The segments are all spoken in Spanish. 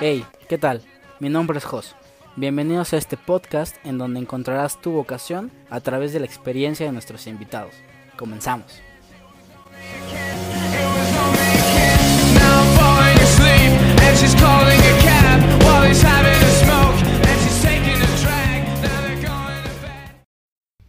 Hey, ¿qué tal? Mi nombre es Jos. Bienvenidos a este podcast en donde encontrarás tu vocación a través de la experiencia de nuestros invitados. Comenzamos.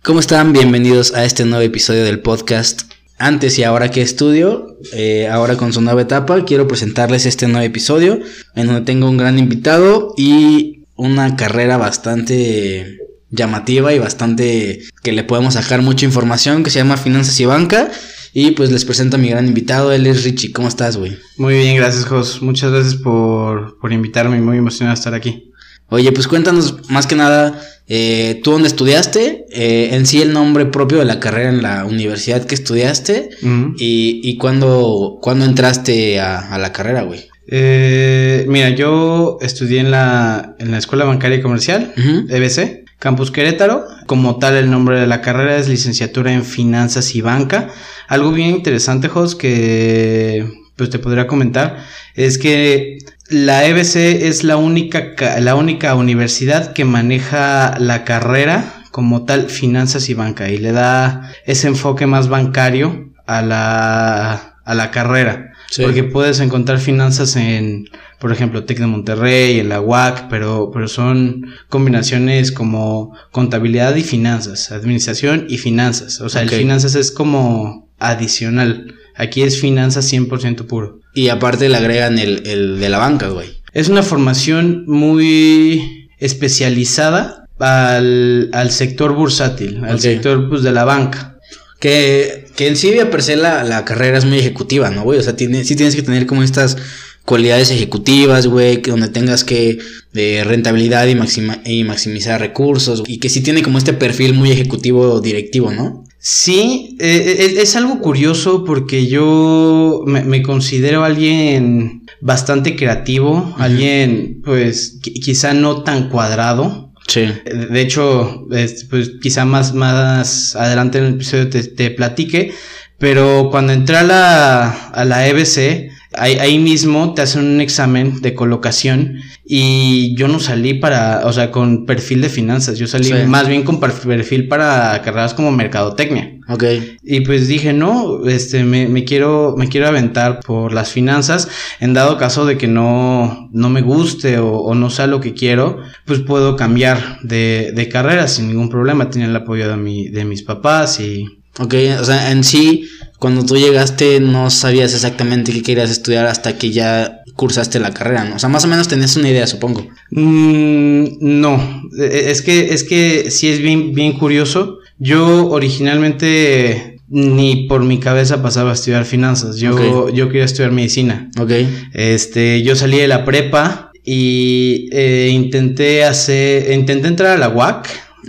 ¿Cómo están? Bienvenidos a este nuevo episodio del podcast. Antes y ahora que estudio, eh, ahora con su nueva etapa, quiero presentarles este nuevo episodio en donde tengo un gran invitado y una carrera bastante llamativa y bastante que le podemos sacar mucha información que se llama Finanzas y Banca. Y pues les presento a mi gran invitado, él es Richie. ¿Cómo estás, güey? Muy bien, gracias, Jos. Muchas gracias por, por invitarme. Muy emocionado estar aquí. Oye, pues cuéntanos más que nada, eh, tú dónde estudiaste, eh, en sí el nombre propio de la carrera en la universidad que estudiaste y, y cuándo, cuándo entraste a, a la carrera, güey. Eh, mira, yo estudié en la, en la Escuela Bancaria y Comercial. EBC, Campus Querétaro. Como tal, el nombre de la carrera es Licenciatura en Finanzas y Banca. Algo bien interesante, Jos, que pues te podría comentar, es que la EBC es la única, ca- la única universidad que maneja la carrera como tal finanzas y banca y le da ese enfoque más bancario a la, a la carrera. Sí. Porque puedes encontrar finanzas en, por ejemplo, Tec de Monterrey, en la UAC, pero, pero son combinaciones como contabilidad y finanzas, administración y finanzas. O sea, el finanzas es como adicional. Aquí es finanzas 100% puro. Y aparte le agregan el, el de la banca, güey. Es una formación muy especializada al, al sector bursátil, al sector pues, de la banca. Que, que en sí per se la, la carrera es muy ejecutiva, ¿no, güey? O sea, tiene, sí tienes que tener como estas cualidades ejecutivas, güey, que donde tengas que de rentabilidad y, maxima- y maximizar recursos y que sí tiene como este perfil muy ejecutivo directivo, ¿no? Sí, eh, es, es algo curioso porque yo me, me considero alguien bastante creativo, alguien pues qui- quizá no tan cuadrado. Sí. De hecho, es, pues quizá más, más adelante en el episodio te, te platique, pero cuando entré a la, a la EBC, ahí, ahí mismo te hacen un examen de colocación y yo no salí para, o sea, con perfil de finanzas, yo salí Sí. más bien con per- perfil para carreras como mercadotecnia. Ok. Y pues dije, no, este, me, me quiero, me quiero aventar por las finanzas. En dado caso de que no, no me guste o, o no sea lo que quiero, pues puedo cambiar de, de carrera sin ningún problema. Tenía el apoyo de, mi, de mis papás y... Ok, o sea, en sí, cuando tú llegaste no sabías exactamente qué querías estudiar hasta que ya cursaste la carrera, ¿no? O sea, más o menos tenías una idea, supongo. Mm, no, E- es que, es que sí es bien, bien curioso. Yo originalmente ni por mi cabeza pasaba a estudiar finanzas. Yo, yo quería estudiar medicina. Ok. Este, yo salí de la prepa y eh, intenté hacer, intenté entrar a la UAC,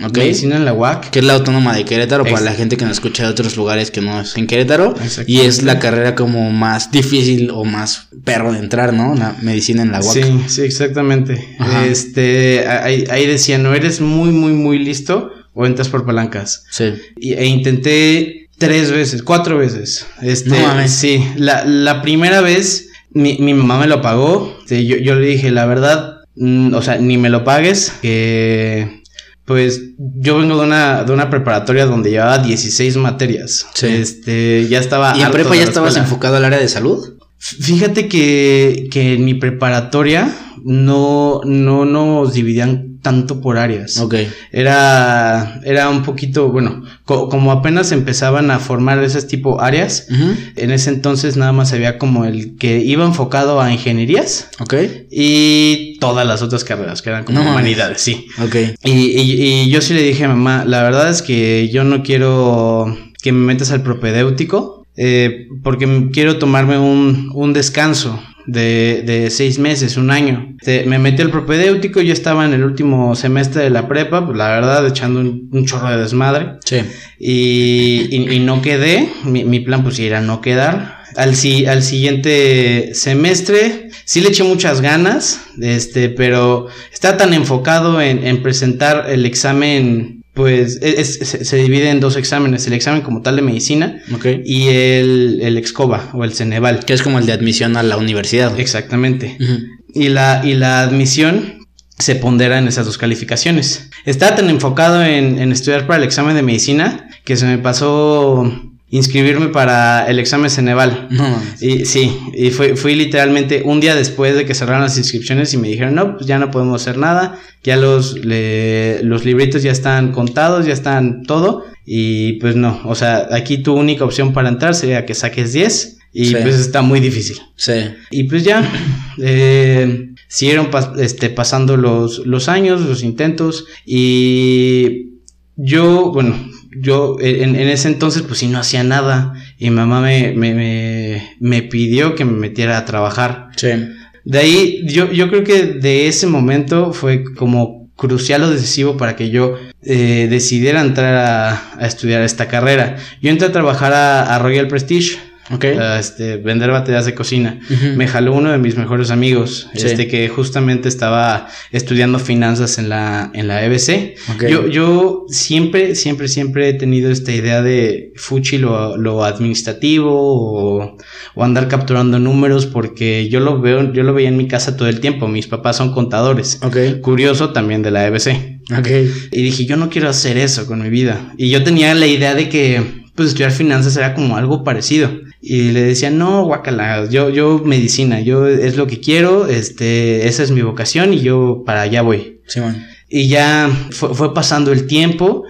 Medicina en la UAC. Que es la autónoma de Querétaro para la gente que nos escucha de otros lugares que no es en Querétaro. Y es la carrera como más difícil o más perro de entrar, ¿no? La medicina en la UAC. Sí, sí, exactamente. Ajá. Este, ahí, ahí decía, no eres muy, muy, muy listo o entras por palancas. Sí. Y- e intenté tres veces, cuatro veces. Este, No sí, la, la primera vez mi, mi mamá me lo pagó. Yo, yo le dije, la verdad, mm, o sea, ni me lo pagues, que pues yo vengo de una, de una preparatoria donde llevaba 16 materias. Sí. Este, ya estaba... ¿Y en prepa ya estabas escuela. enfocado al área de salud? Fíjate que, que en mi preparatoria no, no nos dividían tanto por áreas. Ok. Era, era un poquito, bueno, co- como apenas empezaban a formar ese tipo áreas, en ese entonces nada más había como el que iba enfocado a ingenierías Ok. y todas las otras carreras que eran como No humanidades, sí. Ok. Y, y- y yo sí le dije a mamá, la verdad es que yo no quiero que me metas al propedéutico, eh, porque quiero tomarme un, un descanso de, de seis meses, un año. Te- me metí al propedéutico, yo estaba en el último semestre de la prepa, pues la verdad, echando un, un chorro de desmadre. Sí. Y, y- y no quedé. Mi, mi plan, pues, era no quedar. Al, si- al siguiente semestre, sí le eché muchas ganas, este, pero está tan enfocado en, en presentar el examen pues es- es- se, divide en dos exámenes, el examen como tal de medicina Ok. y el, el EXCOBA o el Ceneval. Que es como el de admisión a la universidad. Exactamente. Y la, y la admisión se pondera en esas dos calificaciones. Estaba tan enfocado en, en estudiar para el examen de medicina que se me pasó inscribirme para el examen Ceneval. No. Y sí, y fui, fui literalmente un día después de que cerraron las inscripciones y me dijeron, no, pues ya no podemos hacer nada, ya los, le- los libritos ya están contados, ya están todo, y pues no, o sea, aquí tu única opción para entrar sería que saques 10, y Sí. pues está muy difícil. Sí. Y pues ya, eh, siguieron pas- este, pasando los, los años, los intentos, y yo, bueno, yo en, en ese entonces pues sí no hacía nada, y mamá me, me, me, me pidió que me metiera a trabajar. Sí. De ahí, yo, yo creo que de ese momento fue como crucial o decisivo para que yo eh, decidiera entrar a, a estudiar esta carrera. Yo entré a trabajar a, a Royal Prestige, Ok. a, este, vender baterías de cocina. Me jaló uno de mis mejores amigos, Sí. este que justamente estaba estudiando finanzas en la, en la EBC. Yo, yo siempre, siempre, siempre he tenido esta idea de fuchi lo, lo administrativo o, o andar capturando números porque yo lo veo, yo lo veía en mi casa todo el tiempo. Mis papás son contadores. Ok. Curioso también de la EBC. Y dije, yo no quiero hacer eso con mi vida. Y yo tenía la idea de que, pues, estudiar finanzas era como algo parecido. Y le decía, no, guacala, yo, yo medicina, yo es lo que quiero, este, esa es mi vocación y yo para allá voy. Sí. Y ya fue, fue pasando el tiempo.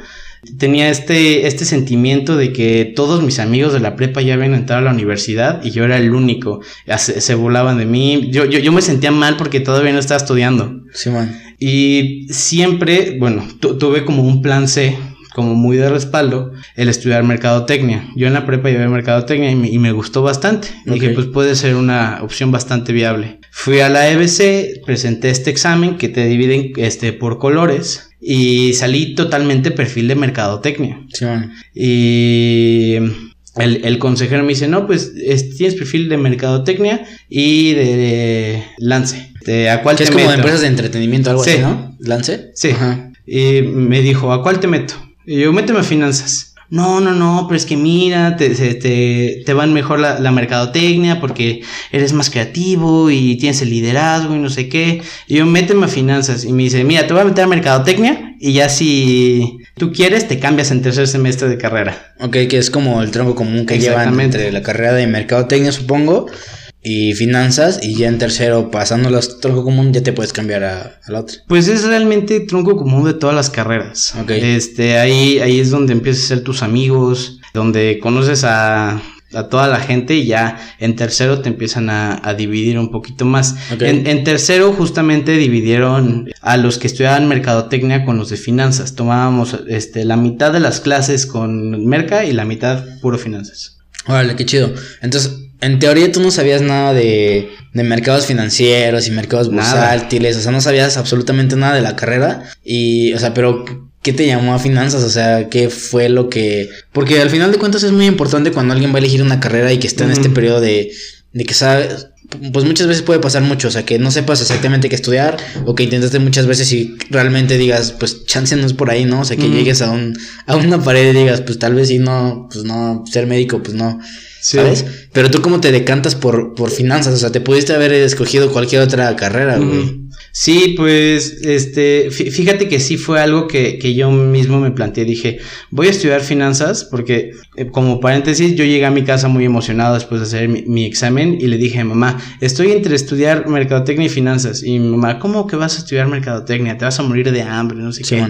Tenía este, este sentimiento de que todos mis amigos de la prepa ya habían entrado a la universidad y yo era el único. Se, se burlaban de mí. Yo, yo, yo me sentía mal porque todavía no estaba estudiando. Sí, man. Y siempre, bueno, tu- tuve como un plan C, como muy de respaldo, el estudiar mercadotecnia. Yo en la prepa llevé mercadotecnia y me, y me gustó bastante. Ok. Dije, pues puede ser una opción bastante viable. Fui a la EBC, presenté este examen que te dividen este, por colores y salí totalmente perfil de mercadotecnia. Sí. Y el, el consejero me dice, no, pues es- tienes perfil de mercadotecnia y de, lance. De, ¿A cuál Que te es como de meto? empresas de entretenimiento, algo Sí. así, ¿no? ¿Lance? Sí. Ajá. Y me dijo, ¿a cuál te meto? Y yo, méteme a finanzas. No, no, no, pero es que mira, te, te, te van mejor la, la mercadotecnia porque eres más creativo y tienes el liderazgo y no sé qué. Y yo, méteme a finanzas. Y me dice, mira, te voy a meter a mercadotecnia y ya si tú quieres, te cambias en tercer semestre de carrera. Ok, que es como el tronco común que llevan entre la carrera de mercadotecnia, supongo, y finanzas, y ya en tercero, pasando los tronco común, ya te puedes cambiar a, a la otra. Pues es realmente tronco común de todas las carreras. Ok. Este, ahí, ahí es donde empiezas a ser tus amigos, donde conoces a, a toda la gente y ya en tercero te empiezan a, a dividir un poquito más. En, en tercero justamente dividieron a los que estudiaban mercadotecnia con los de finanzas. Tomábamos este, la mitad de las clases con merca y la mitad puro finanzas. Órale, qué chido. Entonces, en teoría tú no sabías nada de, de mercados financieros y mercados bursátiles, o sea, no sabías absolutamente nada de la carrera. Y, o sea, pero, ¿qué te llamó a finanzas? O sea, ¿qué fue lo que...? Porque al final de cuentas es muy importante cuando alguien va a elegir una carrera y que está en este periodo de, de que sabe... Pues muchas veces puede pasar mucho, o sea, que no sepas exactamente qué estudiar o que intentaste muchas veces y realmente digas, pues chance no es por ahí, ¿no? O sea, que llegues a, un, a una pared y digas, pues tal vez sí, no, pues no, ser médico, pues no. Sí. ¿Sabes? Pero tú cómo te decantas por, por finanzas, o sea, te pudiste haber escogido cualquier otra carrera, güey. Sí, pues, este, fí- fíjate que sí fue algo que, que yo mismo me planteé. Dije, voy a estudiar finanzas porque, eh, como paréntesis, yo llegué a mi casa muy emocionado después de hacer mi, mi examen y le dije, mamá, estoy entre estudiar mercadotecnia y finanzas. Y mi mamá, ¿cómo que vas a estudiar mercadotecnia? Te vas a morir de hambre, no sé Sí, qué.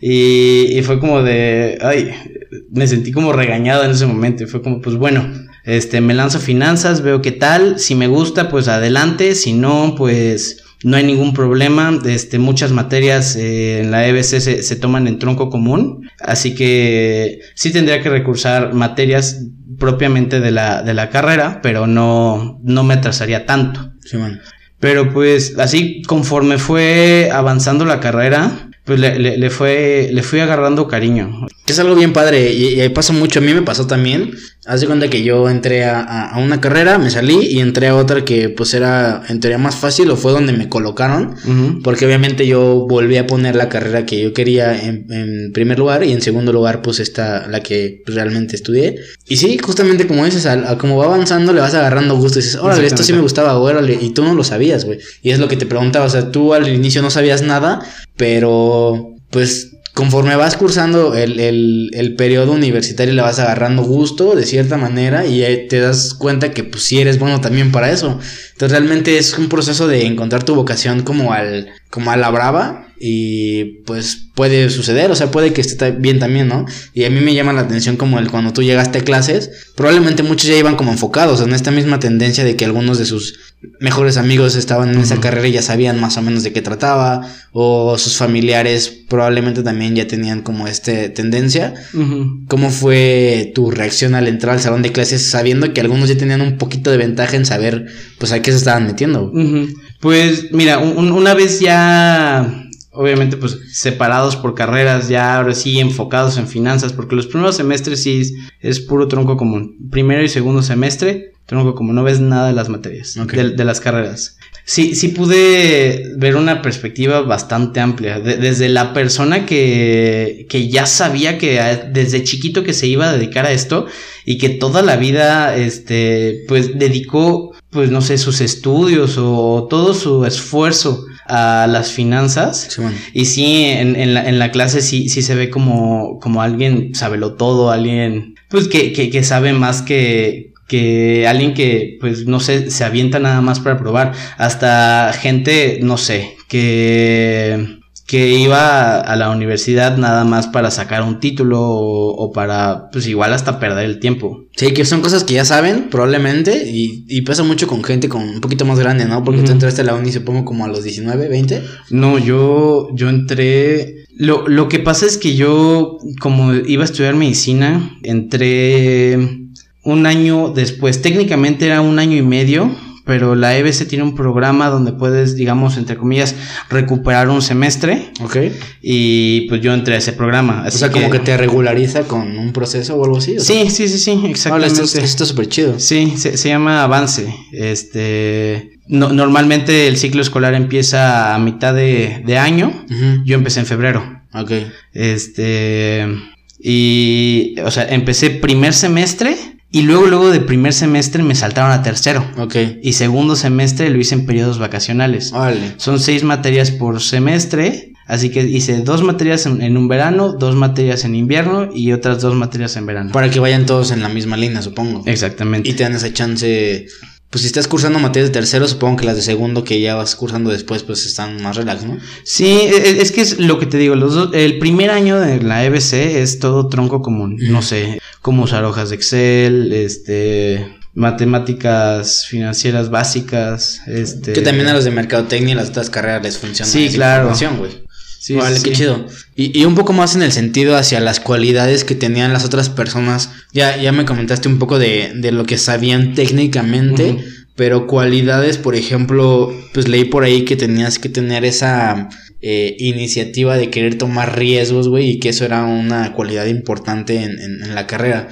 Y, y fue como de, ay, me sentí como regañado en ese momento. Y fue como, pues bueno, este, me lanzo a finanzas, veo qué tal. Si me gusta, pues adelante. Si no, pues no hay ningún problema. Este, muchas materias eh, en la EBC se, se toman en tronco común. Así que sí tendría que recursar materias propiamente de la, de la carrera, pero no, no me atrasaría tanto. Sí, man. Pero pues así conforme fue avanzando la carrera, pues le, le- le fue, le fui agarrando cariño. Es algo bien padre y, y ahí pasa mucho. A mí me pasó también Haz de cuenta que yo entré a, a- una carrera, me salí y entré a otra que pues era en teoría más fácil o fue donde me colocaron. Porque obviamente yo volví a poner la carrera que yo quería en, en primer lugar y en segundo lugar pues esta, la que realmente estudié. Y sí, justamente como dices, a, como va avanzando le vas agarrando gusto y dices, órale, esto sí me gustaba, órale, y tú no lo sabías, güey. Y es lo que te preguntaba, o sea, tú al inicio no sabías nada, pero pues conforme vas cursando el, el, el periodo universitario le vas agarrando gusto de cierta manera y te das cuenta que pues sí eres bueno también para eso. Entonces realmente es un proceso de encontrar tu vocación como al como a la brava y pues puede suceder, o sea, puede que esté bien también, ¿no? Y a mí me llama la atención como el cuando tú llegaste a clases, probablemente muchos ya iban como enfocados en esta misma tendencia de que algunos de sus mejores amigos estaban en esa carrera y ya sabían más o menos de qué trataba o sus familiares probablemente también ya tenían como esta tendencia. ¿Cómo fue tu reacción al entrar al salón de clases sabiendo que algunos ya tenían un poquito de ventaja en saber pues a qué se estaban metiendo? Pues mira, un- una vez ya, obviamente pues separados por carreras, ya ahora sí enfocados en finanzas, porque los primeros semestres sí es, es puro tronco común. Primero y segundo semestre, tronco común, no ves nada de las materias, de, de las carreras. Sí, sí pude ver una perspectiva bastante amplia, de- desde la persona que, que ya sabía que a- desde chiquito que se iba a dedicar a esto y que toda la vida, este, pues dedicó, pues no sé, sus estudios o todo su esfuerzo a las finanzas. Simón. Y sí, en, en la, en la clase sí, sí se ve como, como alguien sabelo todo, alguien, pues que, que, que sabe más que, que alguien que, pues no sé, se avienta nada más para probar. Hasta gente, no sé, que, que iba a la universidad nada más para sacar un título o, o para, pues igual hasta perder el tiempo. Sí, que son cosas que ya saben, probablemente, y, y pasa mucho con gente con un poquito más grande, ¿no? Porque tú Ujú. entraste a la uni, supongo, como a los 19, 20. No, yo, yo entré. Lo, lo que pasa es que yo, como iba a estudiar medicina, entré un año después. Técnicamente era un año y medio, pero la EBC tiene un programa donde puedes, digamos, entre comillas, recuperar un semestre. Ok. Y pues yo entré a ese programa. O sea, como que te regulariza con un proceso o algo así. o. Sí, sí, sí, sí, exactamente. esto, esto está súper chido. Sí, se, se llama avance. Este, no- normalmente el ciclo escolar empieza a mitad de, de año. Yo empecé en febrero. Ok. Este. Y. O sea, empecé primer semestre. Y luego, luego de primer semestre me saltaron a tercero. Ok. Y segundo semestre lo hice en periodos vacacionales. Órale. Son seis materias por semestre. Así que hice dos materias en, en un verano, dos materias en invierno y otras dos materias en verano. Para que vayan todos en la misma línea, supongo. Exactamente. Y te dan esa chance. Pues si estás cursando materias de tercero, supongo que las de segundo que ya vas cursando después, pues están más relax, ¿no? Sí, e- e- es que es lo que te digo, los dos- el primer año de la EBC es todo tronco común, no sé, cómo usar hojas de Excel, este, matemáticas financieras básicas, este... Que también a los de mercadotecnia y las otras carreras les funciona Sí, claro. güey. Sí, Vale, sí, qué chido. Y, y un poco más en el sentido hacia las cualidades que tenían las otras personas. Ya, ya me comentaste un poco de, de lo que sabían técnicamente, pero cualidades, por ejemplo, pues leí por ahí que tenías que tener esa eh, iniciativa de querer tomar riesgos, güey, y que eso era una cualidad importante en, en- en la carrera.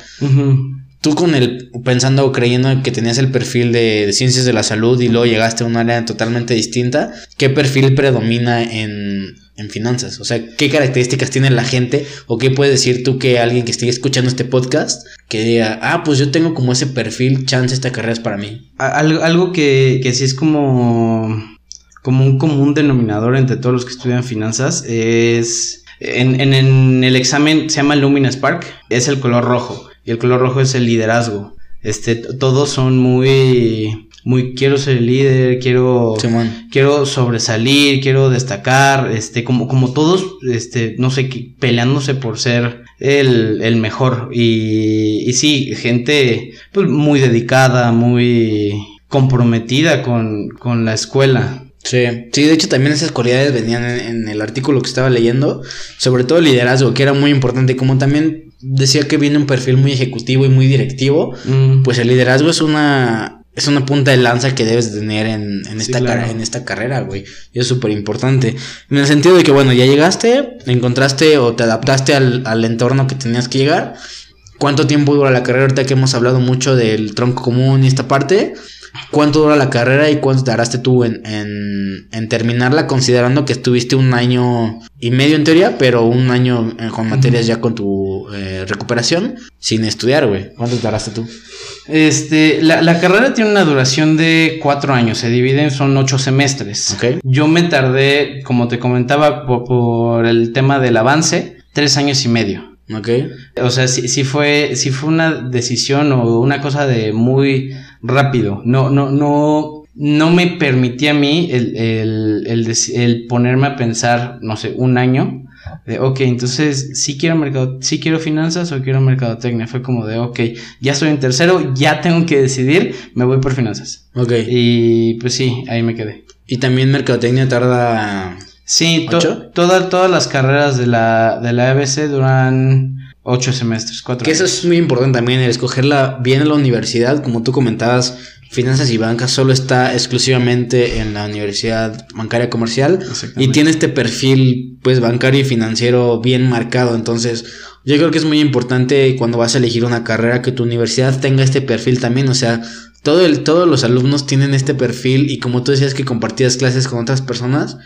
Tú con el, pensando o creyendo que tenías el perfil de, de ciencias de la salud y luego llegaste a un área totalmente distinta, ¿qué perfil predomina en, en finanzas? O sea, ¿qué características tiene la gente? ¿O qué puedes decir tú que alguien que esté escuchando este podcast que diga, ah, pues yo tengo como ese perfil, chance esta carrera es para mí? Algo, algo que, que sí es como, como un común denominador entre todos los que estudian finanzas es... En, en- en el examen se llama Lumina Spark, es el color rojo. Y el color rojo es el liderazgo. Este, todos son muy, muy, quiero ser el líder, quiero, Simón. quiero sobresalir, quiero destacar, este, como, como todos, este, no sé, peleándose por ser el, el mejor. Y, y sí, gente, pues, muy dedicada, muy comprometida con, con la escuela. Sí, sí, de hecho también esas cualidades venían en, en el artículo que estaba leyendo, sobre todo el liderazgo, que era muy importante, como también decía que viene un perfil muy ejecutivo y muy directivo, Mm, pues el liderazgo es una es una punta de lanza que debes de tener en, en Sí, esta claro. en esta carrera, güey. Y es súper importante. En el sentido de que, bueno, ya llegaste, encontraste o te adaptaste al, al entorno que tenías que llegar. cuánto tiempo dura la carrera, ahorita que hemos hablado mucho del tronco común y esta parte, cuánto dura la carrera y cuánto tardaste tú en, en, en terminarla, considerando que estuviste un año y medio en teoría, pero un año eh, con materias ya con tu eh, recuperación sin estudiar, güey. ¿Cuánto tardaste tú? Este, la, la carrera tiene una duración de cuatro años, se divide en son ocho semestres. Ok. Yo me tardé, como te comentaba, por, por el tema del avance, tres años y medio. Ok. O sea, sí, sí fue, sí fue una decisión o una cosa de muy rápido. No, no, no, no me permitía a mí el, el, el, ponerme a pensar, no sé, un año. De, ok, entonces, sí quiero mercado, sí quiero finanzas o quiero mercadotecnia. Fue como de, ok, ya estoy en tercero, ya tengo que decidir, me voy por finanzas. Ok. Y pues sí, ahí me quedé. Y también mercadotecnia tarda... Sí, to- toda- todas las carreras de la, de la ABC duran ocho semestres, cuatro Que eso es muy importante también, el escogerla bien en la universidad, como tú comentabas, finanzas y bancas solo está exclusivamente en la universidad bancaria comercial y tiene este perfil pues bancario y financiero bien marcado, entonces yo creo que es muy importante cuando vas a elegir una carrera que tu universidad tenga este perfil también, o sea, todo el, todos los alumnos tienen este perfil y como tú decías que compartías clases con otras personas,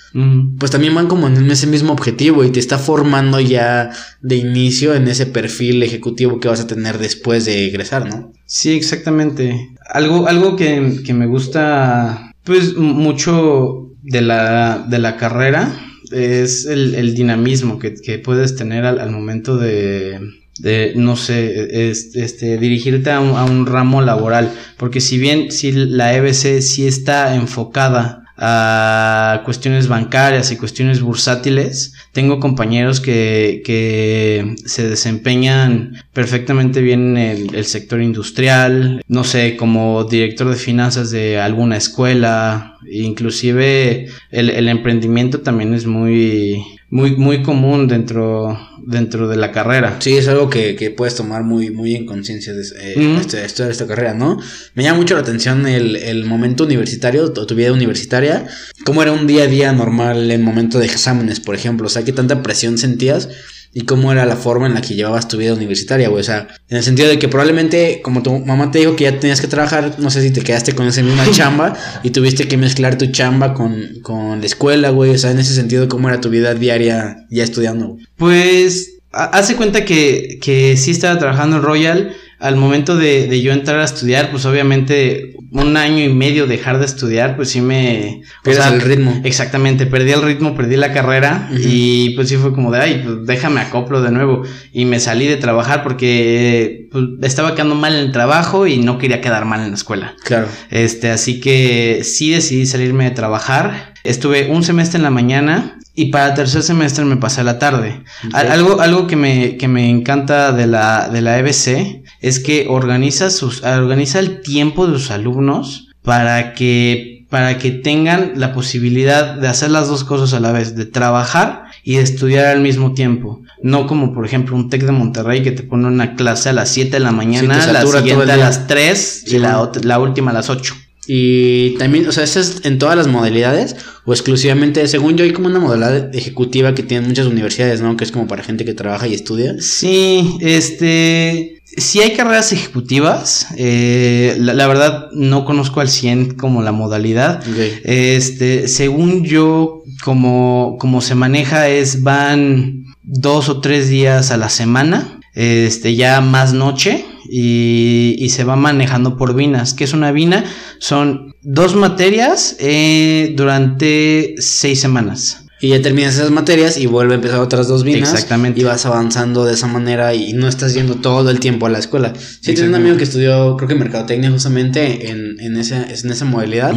pues también van como en ese mismo objetivo y te está formando ya de inicio en ese perfil ejecutivo que vas a tener después de egresar, ¿no? Sí, exactamente. Algo, algo que, que me gusta, pues, mucho de la, de la carrera es el, el dinamismo que, que puedes tener al, al momento de, de, no sé, es- este, dirigirte a un, ramo laboral. Porque si bien si la EBC sí está enfocada a cuestiones bancarias y cuestiones bursátiles, tengo compañeros que, que se desempeñan perfectamente bien en el, sector industrial, no sé, como director de finanzas de alguna escuela, inclusive el emprendimiento también es muy, muy, muy común dentro, dentro de la carrera. Sí, es algo que, que puedes tomar muy, muy en conciencia de eh, Ujú. este- esta carrera, ¿no? Me llama mucho la atención el, el momento universitario, o tu vida universitaria, cómo era un día a día normal en momento de exámenes, por ejemplo, o sea, qué tanta presión sentías y cómo era la forma en la que llevabas tu vida universitaria, güey, o sea, en el sentido de que probablemente, como tu mamá te dijo que ya tenías que trabajar, no sé si te quedaste con esa misma chamba y tuviste que mezclar tu chamba con, con la escuela, güey, o sea, en ese sentido, cómo era tu vida diaria ya estudiando, güey? Pues ha- hace cuenta que, que sí estaba trabajando en Royal. Al momento de, de yo entrar a estudiar, pues obviamente un año y medio dejar de estudiar, pues sí me... o Pierdes sea, el ritmo. Exactamente, perdí el ritmo, perdí la carrera y pues sí fue como de, ay, pues déjame acoplo de nuevo. Y me salí de trabajar porque pues, estaba quedando mal en el trabajo y no quería quedar mal en la escuela. Claro. Este, así que sí decidí salirme de trabajar. Estuve un semestre en la mañana y para el tercer semestre me pasé a la tarde. Algo, algo que me, que me encanta de la, de la EBC es que organiza sus, organiza el tiempo de sus alumnos para que, para que tengan la posibilidad de hacer las dos cosas a la vez, de trabajar y de estudiar al mismo tiempo. No como por ejemplo un TEC de Monterrey que te pone una clase a las 7 de la mañana, la siguiente a las 3 Sí, y la, la última a las 8. Y también, o sea, ¿eso es en todas las modalidades? O exclusivamente, según yo, hay como una modalidad ejecutiva que tienen muchas universidades, ¿no? Que es como para gente que trabaja y estudia. Sí, este. Sí hay carreras ejecutivas. eh, la, la verdad, no conozco al 100 como la modalidad. Este, según yo, como, como se maneja, es van dos o tres días a la semana. Este, ya más noche. Y, y se va manejando por vinas. ¿Qué es una vina? Son dos materias eh, durante seis semanas. Y ya terminas esas materias y vuelve a empezar otras dos vinas. Exactamente. Y vas avanzando de esa manera y no estás yendo todo el tiempo a la escuela. Sí, tengo un amigo que estudió, creo que mercadotecnia justamente en, en, esa, en esa modalidad.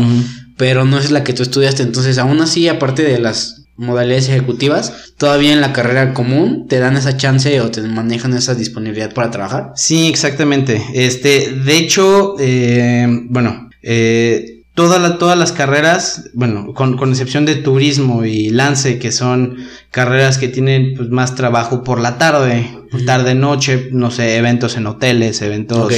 Pero no es la que tú estudiaste. Entonces, aún así, aparte de las modalidades ejecutivas, todavía en la carrera común te dan esa chance o te manejan esa disponibilidad para trabajar. Sí, exactamente. Este, de hecho, eh, bueno, eh, toda la- todas las carreras, bueno, con, con excepción de turismo y lance, que son carreras que tienen pues, más trabajo por la tarde, tarde noche, no sé, eventos en hoteles, eventos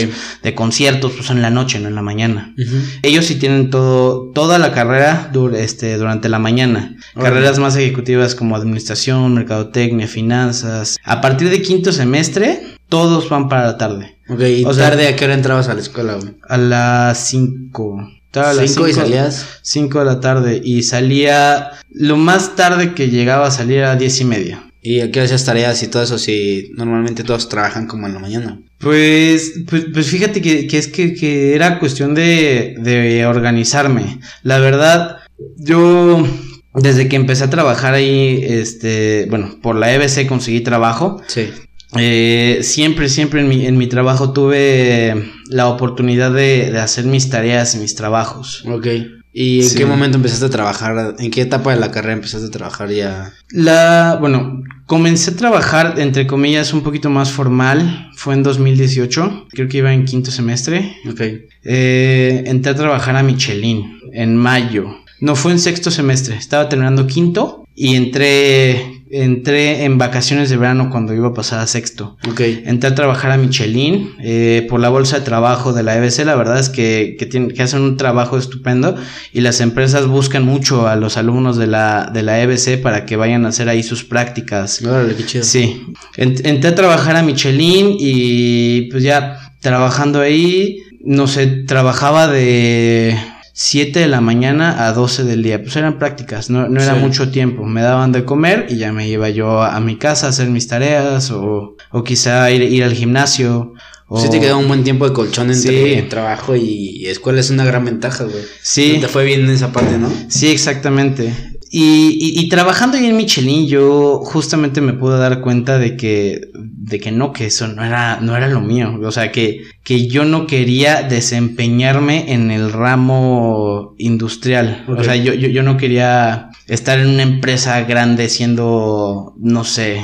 de conciertos, pues en la noche, no en la mañana. Ellos sí tienen todo, toda la carrera dur- este, durante la mañana. Carreras más ejecutivas como administración, mercadotecnia, finanzas. A partir de quinto semestre todos van para la tarde. Ok, ¿y O sea- tarde a qué hora entrabas a la escuela, güey? A las 5. Cinco y salías. 5 de la tarde. Y salía. Lo más tarde que llegaba a salir era 10 y media. ¿Y a qué hacías tareas y todo eso si normalmente todos trabajan como en la mañana? Pues, pues, pues fíjate que, que es que, que era cuestión de, de organizarme. La verdad, yo desde que empecé a trabajar ahí, este, bueno, por la EBC conseguí trabajo. Sí. Eh, siempre, siempre en mi, en mi trabajo tuve la oportunidad de, de hacer mis tareas y mis trabajos. Ok. ¿Y en Sí. qué momento empezaste a trabajar? ¿En qué etapa de la carrera empezaste a trabajar ya? La, bueno, comencé a trabajar, entre comillas, un poquito más formal. Fue en 2018, creo que iba en quinto semestre. Ok. Eh, entré a trabajar a Michelin en mayo. No fue en sexto semestre, estaba terminando quinto y entré, entré en vacaciones de verano cuando iba a pasar a sexto. Ok. Entré a trabajar a Michelin eh, por la bolsa de trabajo de la EBC. La verdad es que, que, tienen- que hacen un trabajo estupendo y las empresas buscan mucho a los alumnos de la, de la EBC para que vayan a hacer ahí sus prácticas. Órale, qué chido. Sí, Ent- entré a trabajar a Michelin y pues ya trabajando ahí, no sé, trabajaba de 7 de la mañana a 12 del día. Pues eran prácticas, no, no era Sí. mucho tiempo. Me daban de comer y ya me iba yo a, a mi casa a hacer mis tareas o, o quizá ir, ir al gimnasio. O... Sí te quedó un buen tiempo de colchón entre Sí. trabajo y escuela, es una gran ventaja, güey. Sí. Te fue bien en esa parte, ¿no? Sí, exactamente. Y, y- y trabajando ahí en Michelin, yo justamente me pude dar cuenta de que, de que no, que eso no era, no era lo mío. O sea, que, que yo no quería desempeñarme en el ramo industrial. O sea, yo, yo, yo no quería estar en una empresa grande siendo, no sé,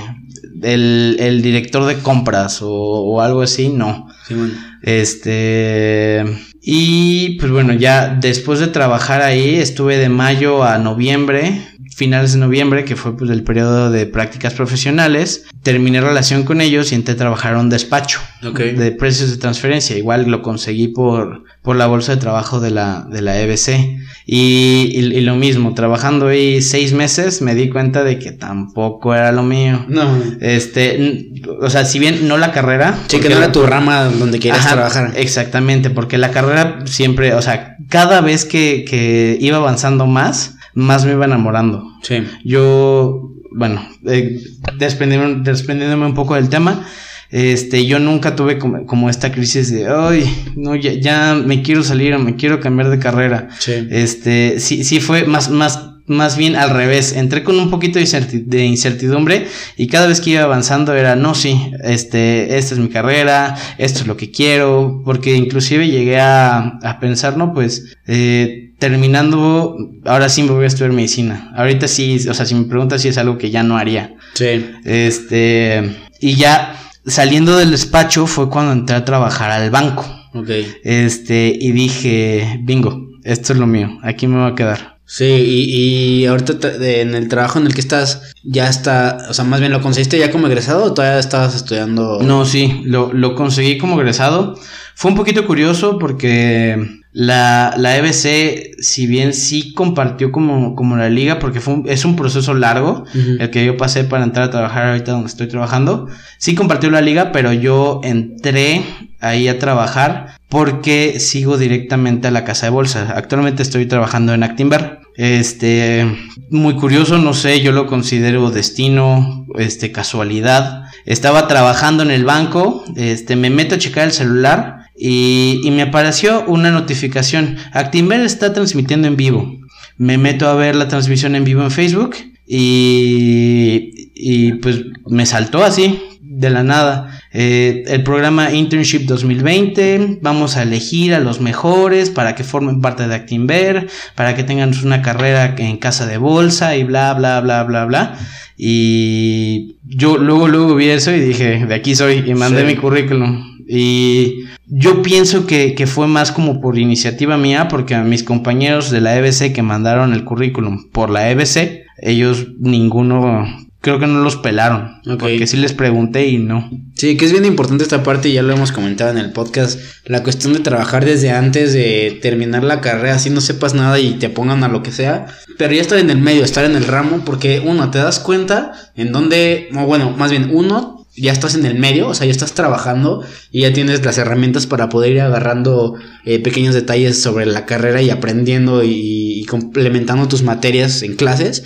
el, el director de compras o, o algo así, no. Sí, bueno. Este. Y pues bueno, ya después de trabajar ahí, estuve de mayo a noviembre, finales de noviembre, que fue pues el periodo de prácticas profesionales. Terminé relación con ellos y entré a trabajar a un despacho de precios de transferencia. Igual lo conseguí por, por la bolsa de trabajo de la, de la EBC. Y, y- y lo mismo, trabajando ahí seis meses, me di cuenta de que tampoco era lo mío. No. Este, o sea, si bien no la carrera. Sí, que no era tu rama donde querías Ajá, trabajar. Exactamente, porque la carrera siempre, o sea, cada vez que, que iba avanzando más, más me iba enamorando. Sí. Yo, bueno, eh, desprendiéndome, desprendiéndome un poco del tema, este, yo nunca tuve como, como esta crisis de, ay, no, ya, ya me quiero salir o me quiero cambiar de carrera. Sí. Este, sí, sí fue más, más, más bien al revés. Entré con un poquito de incertidumbre y cada vez que iba avanzando era, no, sí, este, esta es mi carrera, esto es lo que quiero, porque inclusive llegué a, a pensar, no, pues, eh, terminando, ahora sí me voy a estudiar medicina. Ahorita sí, o sea, si me preguntas si es algo que ya no haría. Sí. Este, y ya saliendo del despacho fue cuando entré a trabajar al banco. Ok. Este, y dije, bingo, esto es lo mío, aquí me voy a quedar. Sí, y, y ahorita te- en el trabajo en el que estás, ya está, o sea, más bien lo conseguiste ya como egresado o todavía estabas estudiando. No, sí, lo, lo conseguí como egresado. Fue un poquito curioso porque la, la EBC, si bien sí compartió como, como la liga, porque fue un- es un proceso largo, el que yo pasé para entrar a trabajar ahorita donde estoy trabajando, sí compartió la liga, pero yo entré ahí a trabajar porque sigo directamente a la casa de bolsa. Actualmente estoy trabajando en Actinver. Este, muy curioso, no sé, yo lo considero destino, este, casualidad. Estaba trabajando en el banco, este, me meto a checar el celular y, y me apareció una notificación. Actinver está transmitiendo en vivo. Me meto a ver la transmisión en vivo en Facebook y, y pues me saltó así, de la nada. Eh, el programa Internship 2020, vamos a elegir a los mejores para que formen parte de Actinver, para que tengan una carrera en casa de bolsa y bla, bla, bla, bla, bla. Y yo luego, luego vi eso y dije, de aquí soy, y mandé Sí. mi currículum. Y yo pienso que, que fue más como por iniciativa mía, porque a mis compañeros de la EBC que mandaron el currículum por la EBC, ellos ninguno, creo que no los pelaron. Ok. Porque sí les pregunté y no. Sí, que es bien importante esta parte, ya lo hemos comentado en el podcast, la cuestión de trabajar desde antes de terminar la carrera, así no sepas nada y te pongan a lo que sea, pero ya estar en el medio, estar en el ramo, porque uno, te das cuenta en dónde, o bueno, más bien uno, ya estás en el medio, o sea, ya estás trabajando y ya tienes las herramientas para poder ir agarrando eh, pequeños detalles sobre la carrera y aprendiendo y, y complementando tus materias en clases.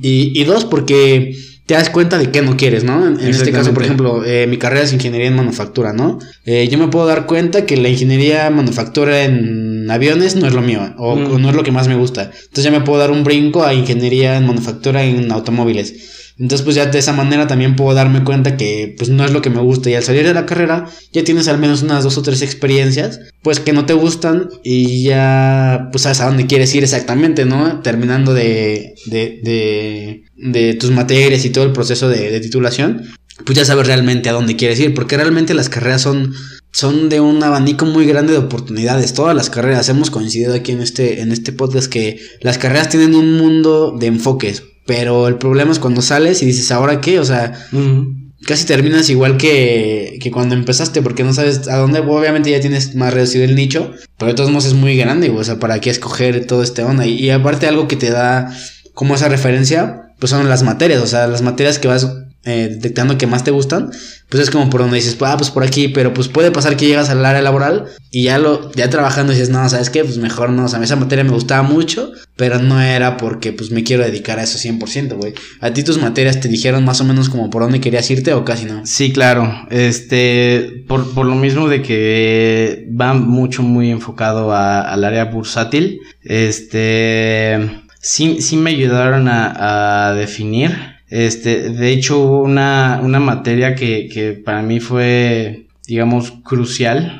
Y, y dos, porque te das cuenta de qué no quieres, ¿no? En, en este caso, por ejemplo, eh, mi carrera es ingeniería en manufactura, ¿no? Eh, yo me puedo dar cuenta que la ingeniería manufactura en aviones no es lo mío, o, Mm. o no es lo que más me gusta. Entonces ya me puedo dar un brinco a ingeniería en manufactura en automóviles. Entonces, pues ya de esa manera también puedo darme cuenta que pues no es lo que me gusta. Y al salir de la carrera, ya tienes al menos unas dos o tres experiencias, pues que no te gustan y ya pues sabes a dónde quieres ir exactamente, ¿no? Terminando de, de, de, de tus materias y todo el proceso de, titulación, pues ya sabes realmente a dónde quieres ir, porque realmente las carreras son son de un abanico muy grande de oportunidades. Todas las carreras hemos coincidido aquí en este, en este podcast que las carreras tienen un mundo de enfoques. Pero el problema es cuando sales y dices, ¿ahora qué? O sea, casi terminas igual que, que cuando empezaste, porque no sabes a dónde, obviamente ya tienes más reducido el nicho, pero de todos modos es muy grande, güey, o sea, para qué escoger todo este onda. Y, y aparte algo que te da como esa referencia, pues son las materias, o sea, las materias que vas eh, detectando que más te gustan, pues es como por donde dices, ah, pues por aquí, pero pues puede pasar que llegas al área laboral y ya lo, ya trabajando dices, no, ¿sabes qué? Pues mejor no, o sea, esa materia me gustaba mucho, pero no era porque pues me quiero dedicar a eso 100%, güey. ¿A ti tus materias te dijeron más o menos como por dónde querías irte o casi no? Sí, claro. Este, por, por lo mismo de que va mucho muy enfocado al área bursátil, este, sí, sí me ayudaron a, a definir. Este, de hecho, hubo una, una materia que, que para mí fue, digamos, crucial.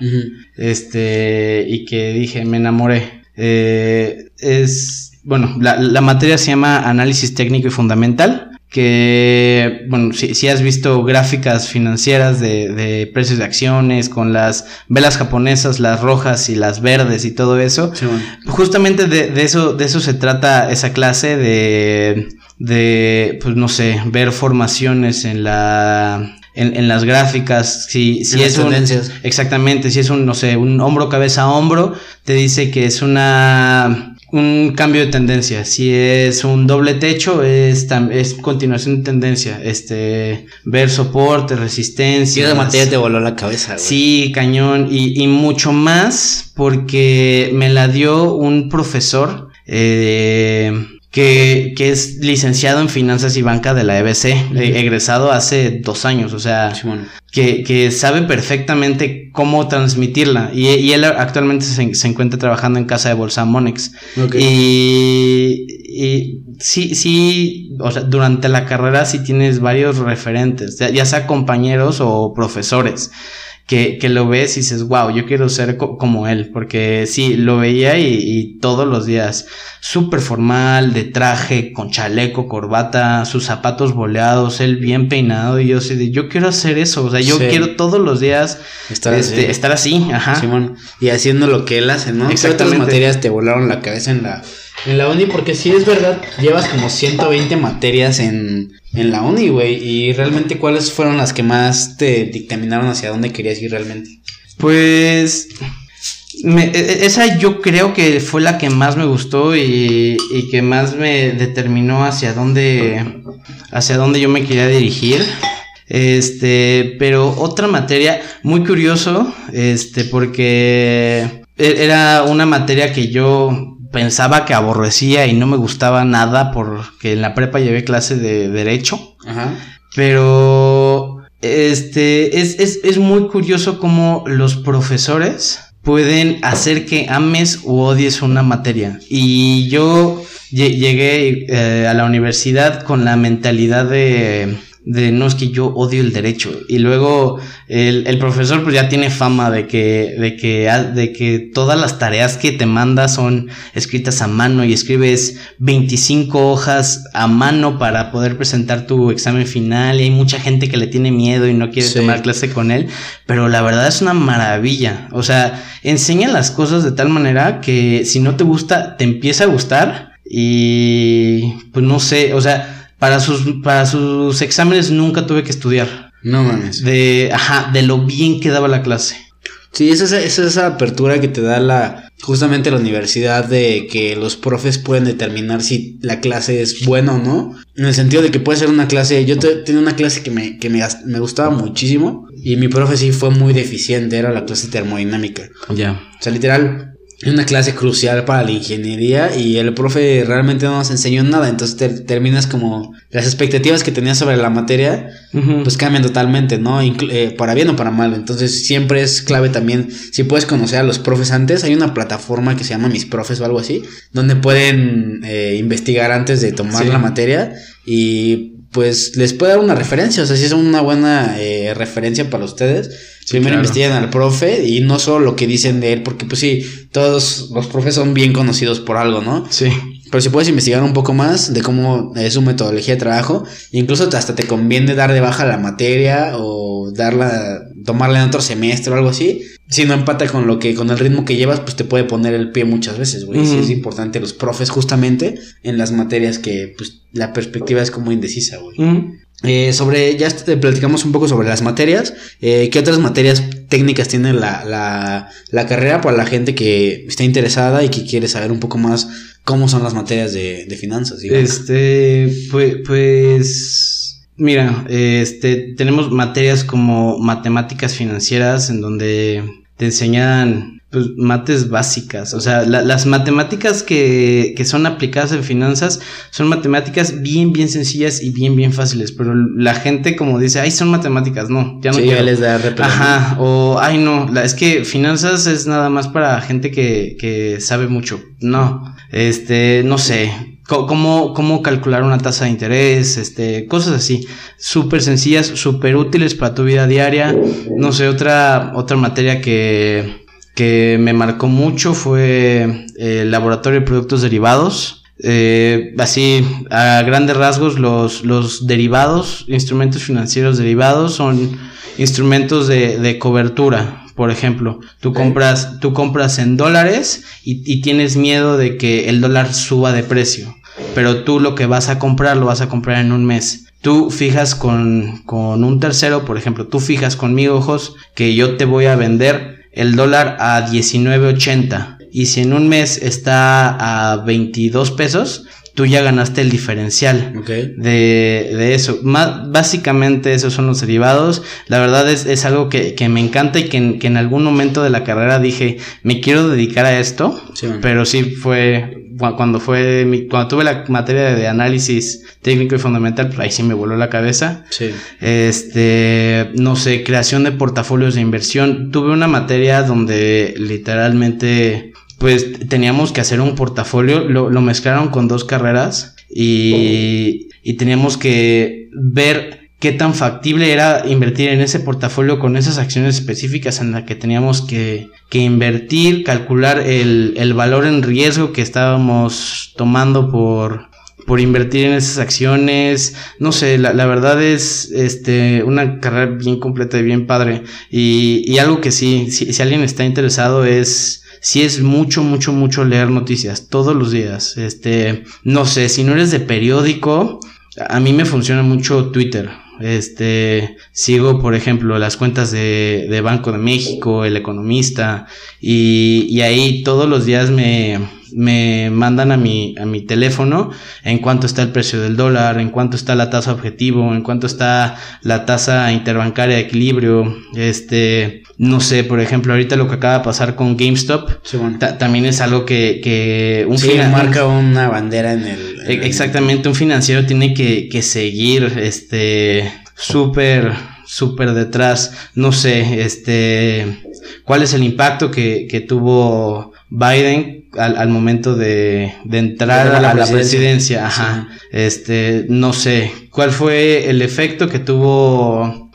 Este, y que dije, me enamoré. Eh, es, bueno, la, la materia se llama Análisis Técnico y Fundamental. Que, bueno, si, si has visto gráficas financieras de, de precios de acciones con las velas japonesas, las rojas y las verdes y todo eso, Sí, bueno. Justamente de, de eso, de eso se trata esa clase de, de, pues no sé, ver formaciones en la, en, en las gráficas, si, si En las es un, tendencias. exactamente, si es un, no sé, un hombro, cabeza, hombro, te dice que es una, un cambio de tendencia, si es un doble techo, es, es continuación de tendencia, este, ver soporte, resistencia. esa materia te voló la cabeza, güey. Sí, cañón. Y, y mucho más porque me la dio un profesor eh, que, que es licenciado en finanzas y banca de la EBC, eh, egresado hace dos años, o sea, Sí, bueno. que, que sabe perfectamente cómo transmitirla. Y, y él actualmente se, se encuentra trabajando en casa de bolsa Monex. Ok. Y, y sí, sí, o sea, durante la carrera sí tienes varios referentes, ya, ya sea compañeros o profesores, que, que lo ves y dices, wow, yo quiero ser co- como él, porque sí, lo veía y, y todos los días, súper formal, de traje, con chaleco, corbata, sus zapatos boleados, él bien peinado, y yo así de, yo quiero hacer eso, o sea, yo Sí. quiero todos los días Estar este, así. estar así, ajá. Simón, y haciendo lo que él hace, ¿no? ¿Qué otras Exactamente. materias te volaron la cabeza en la, en la uni? Porque sí es verdad, llevas como 120 materias en, en la uni, güey. Y realmente, ¿cuáles fueron las que más te dictaminaron hacia dónde querías ir realmente? Pues e- e- esa yo creo que fue la que más me gustó y, y que más me determinó hacia dónde hacia dónde yo me quería dirigir. Este, pero otra materia muy curioso, este, porque e- era una materia que yo pensaba que aborrecía y no me gustaba nada porque en la prepa llevé clase de derecho. Ajá. Pero este es, es, es muy curioso cómo los profesores pueden hacer que ames u odies una materia. Y yo lle- llegué eh, a la universidad con la mentalidad de, de no es que yo odio el derecho. Y luego el, el profesor pues ya tiene fama de que, de que, de que todas las tareas que te manda son escritas a mano y escribes 25 hojas a mano para poder presentar tu examen final. Y hay mucha gente que le tiene miedo y no quiere Sí. tomar clase con él. Pero la verdad es una maravilla. O sea, enseña las cosas de tal manera que si no te gusta, te empieza a gustar. Y pues no sé, o sea, para sus, para sus exámenes nunca tuve que estudiar. No mames. De, ajá, de lo bien que daba la clase. Sí, es esa, es esa apertura que te da la, justamente la universidad de que los profes pueden determinar si la clase es buena o no. En el sentido de que puede ser una clase, yo te- tenía una clase que, me, que me, me gustaba muchísimo y mi profe sí fue muy deficiente, era la clase termodinámica. Ya. O sea, literal, es una clase crucial para la ingeniería y el profe realmente no nos enseñó nada, entonces te- terminas como las expectativas que tenías sobre la materia pues cambian totalmente, ¿no? Inclu- eh, para bien o para mal. Entonces siempre es clave también, si puedes conocer a los profes antes, hay una plataforma que se llama Mis Profes o algo así, donde pueden eh, investigar antes de tomar Sí. la materia y pues les puede dar una referencia, o sea, si es una buena eh, referencia para ustedes. Primero claro. investiguen al profe y no solo lo que dicen de él, porque pues sí, todos los profes son bien conocidos por algo, ¿no? Sí. Pero si puedes investigar un poco más de cómo es su metodología de trabajo, incluso hasta te conviene dar de baja la materia o darla, tomarla en otro semestre o algo así. Si no empata con lo que, con el ritmo que llevas, pues te puede poner el pie muchas veces, güey. Sí Ujú. es importante los profes justamente en las materias que, pues, la perspectiva es como indecisa, güey. Ujú. Eh, sobre, ya te platicamos un poco sobre las materias. Eh, ¿Qué otras materias técnicas tiene la, la, la carrera para la gente que está interesada y que quiere saber un poco más cómo son las materias de, de finanzas? Este, pues, pues, mira, este, tenemos materias como matemáticas financieras en donde te enseñan, pues, mates básicas. O sea, la- las matemáticas que, que son aplicadas en finanzas son matemáticas bien, bien sencillas y bien, bien fáciles. Pero la gente como dice, ay, son matemáticas. No, ya no Sí, quiero. ya les da repelente. Ajá, o ay no, la, es que finanzas es nada más para gente que, que sabe mucho. No, este, no sé, cómo, cómo calcular una tasa de interés, este, cosas así, súper sencillas, súper útiles para tu vida diaria. No sé, otra, otra materia que, que me marcó mucho fue el laboratorio de productos derivados. Eh, así, a grandes rasgos, los, los derivados, instrumentos financieros derivados son instrumentos de, de cobertura. Por ejemplo, tú compras, tú compras en dólares y, y tienes miedo de que el dólar suba de precio. Pero tú lo que vas a comprar lo vas a comprar en un mes. Tú fijas con, con un tercero, por ejemplo, tú fijas conmigo, ojos, que yo te voy a vender el dólar a 19.80. Y si en un mes está a 22 pesos, tú ya ganaste el diferencial Ok. de, de eso. Ma- básicamente esos son los derivados. La verdad es, es algo que, que me encanta y que en, que en algún momento de la carrera dije, me quiero dedicar a esto. Sí, pero sí fue cu- cuando fue mi- cuando tuve la materia de análisis técnico y fundamental, pues ahí sí me voló la cabeza. Sí. Este, no sé, creación de portafolios de inversión. Tuve una materia donde literalmente, pues teníamos que hacer un portafolio, lo, lo mezclaron con dos carreras y, y teníamos que ver qué tan factible era invertir en ese portafolio con esas acciones específicas en las que teníamos que, que invertir, calcular el, el valor en riesgo que estábamos tomando por, por invertir en esas acciones. No sé, la, la verdad es este una carrera bien completa y bien padre. Y, y algo que sí, si, si alguien está interesado es sí es mucho, mucho, mucho leer noticias todos los días. Este, no sé, si no eres de periódico, a mí me funciona mucho Twitter. Este, sigo, por ejemplo, las cuentas de, de Banco de México, El Economista, y, y ahí todos los días me, me mandan a mi, a mi teléfono en cuánto está el precio del dólar, en cuánto está la tasa objetivo, en cuánto está la tasa interbancaria de equilibrio, este, no sé, por ejemplo, ahorita lo que acaba de pasar con GameStop, Sí, bueno. ta- también es algo que, que un Sí, marca una bandera en el. E- el- Exactamente, un financiero tiene que, que seguir, este, súper, súper detrás, no sé, este, cuál es el impacto que, que tuvo Biden al, al momento de, de entrar a la la, presidencia. presidencia, ajá, este, no sé, cuál fue el efecto que tuvo,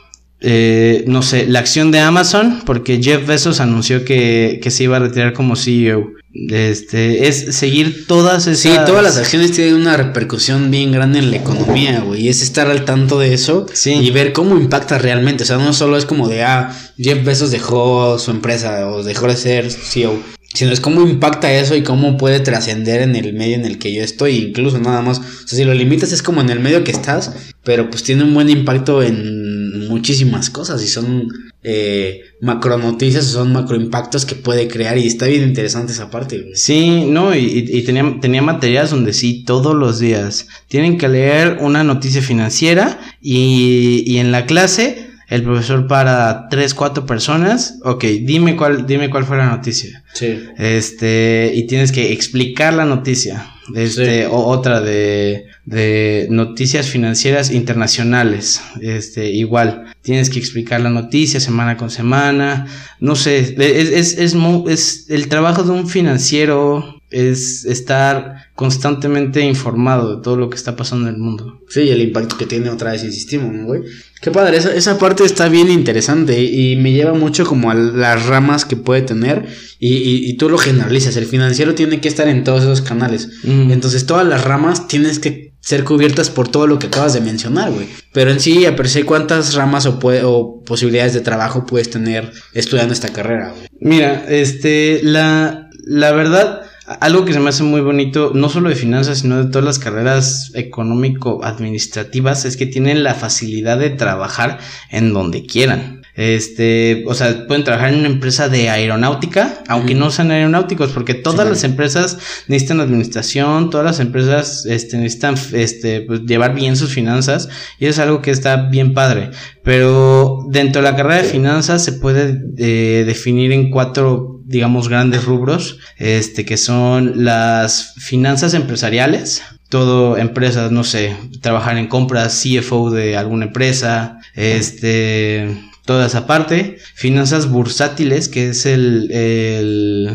eh, no sé, la acción de Amazon, porque Jeff Bezos anunció que, que se iba a retirar como CEO. Este, es seguir todas esas... Sí, todas las acciones tienen una repercusión bien grande en la economía, güey. Y es estar al tanto de eso Sí. y ver cómo impacta realmente. O sea, no solo es como de, ah, Jeff Bezos dejó su empresa o dejó de ser CEO. Sino es cómo impacta eso y cómo puede trascender en el medio en el que yo estoy. Incluso nada más. O sea, si lo limitas es como en el medio que estás. Pero pues tiene un buen impacto en muchísimas cosas. Y son eh, macronoticias son macroimpactos que puede crear y está bien interesante esa parte. güey. Sí, no, y, y- y tenía, tenía materias donde sí, todos los días tienen que leer una noticia financiera y, y en la clase el profesor para tres, cuatro personas, ok, dime cuál, dime cuál fue la noticia. Sí. Este, y tienes que explicar la noticia. Este, Sí. o otra de, de noticias financieras internacionales. Este, igual, tienes que explicar la noticia semana con semana. No sé, es, es, es, es el trabajo de un financiero es estar constantemente informado de todo lo que está pasando en el mundo. Sí, el impacto que tiene otra vez, insistimos, ¿no, güey? Qué padre, esa, esa parte está bien interesante y me lleva mucho como a las ramas que puede tener y, y- y tú lo generalizas, el financiero tiene que estar en todos esos canales. Mm. Entonces todas las ramas tienes que ser cubiertas por todo lo que acabas de mencionar, güey. Pero en sí, a per se, ¿cuántas ramas o, posibilidades de trabajo puedes tener estudiando esta carrera, güey? Mira, este, la, la verdad, algo que se me hace muy bonito, no solo de finanzas, sino de todas las carreras económico-administrativas, es que tienen la facilidad de trabajar en donde quieran. Este, o sea, pueden trabajar en una empresa de aeronáutica, aunque no sean aeronáuticos, porque todas claro. las empresas necesitan administración, todas las empresas este, necesitan este, pues, llevar bien sus finanzas, y es algo que está bien padre. Pero dentro de la carrera de finanzas se puede eh, definir en cuatro, digamos, grandes rubros, este, que son las finanzas empresariales, todo empresas, no sé, trabajar en compras, CFO de alguna empresa, este, toda esa parte, finanzas bursátiles, que es el, el,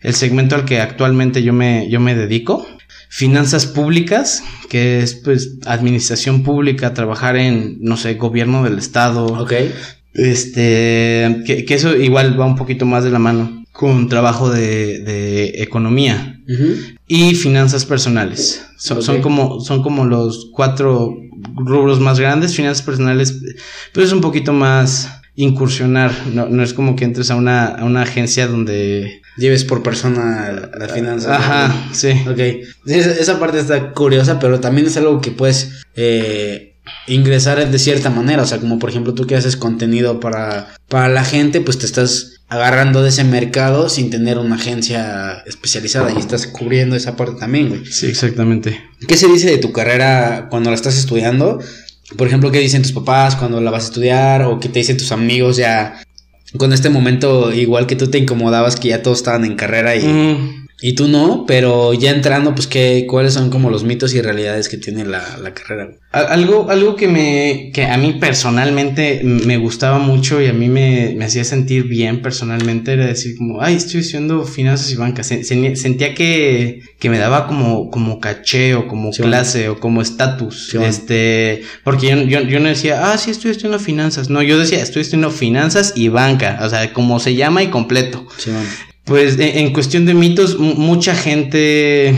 el segmento al que actualmente yo me, yo me dedico. Finanzas públicas, que es pues administración pública, trabajar en, no sé, gobierno del estado. Ok. Este, que, que eso igual va un poquito más de la mano con trabajo de, de economía y finanzas personales. Son, como, son como los cuatro rubros más grandes. Finanzas personales, pero es un poquito más incursionar. No, no es como que entres a una, a una agencia donde. Lleves por persona la- finanzas. Ajá, sí. Ok, esa parte está curiosa, pero también es algo que puedes eh, ingresar de cierta manera. O sea, como por ejemplo tú que haces contenido para, para la gente, pues te estás agarrando de ese mercado sin tener una agencia especializada y estás cubriendo esa parte también, güey. Sí, exactamente. ¿Qué se dice de tu carrera cuando la estás estudiando? Por ejemplo, ¿qué dicen tus papás cuando la vas a estudiar? ¿O qué te dicen tus amigos ya con este momento igual que tú te incomodabas que ya todos estaban en carrera y... Mm, Y tú no, pero ya entrando, pues, ¿qué, ¿cuáles son como los mitos y realidades que tiene la, la carrera? Algo, algo que me, que a mí personalmente me gustaba mucho y a mí me, me hacía sentir bien personalmente era decir como, ay, estoy estudiando finanzas y bancas. Se- se- Sentía que, que me daba como, como caché o como Sí, clase o como estatus. Sí, bueno. este, porque yo, yo, yo no decía, ah, sí, estoy estudiando finanzas. No, yo decía, estoy estudiando finanzas y banca. O sea, como se llama y completo. Simón. Pues en, cuestión de mitos, mucha gente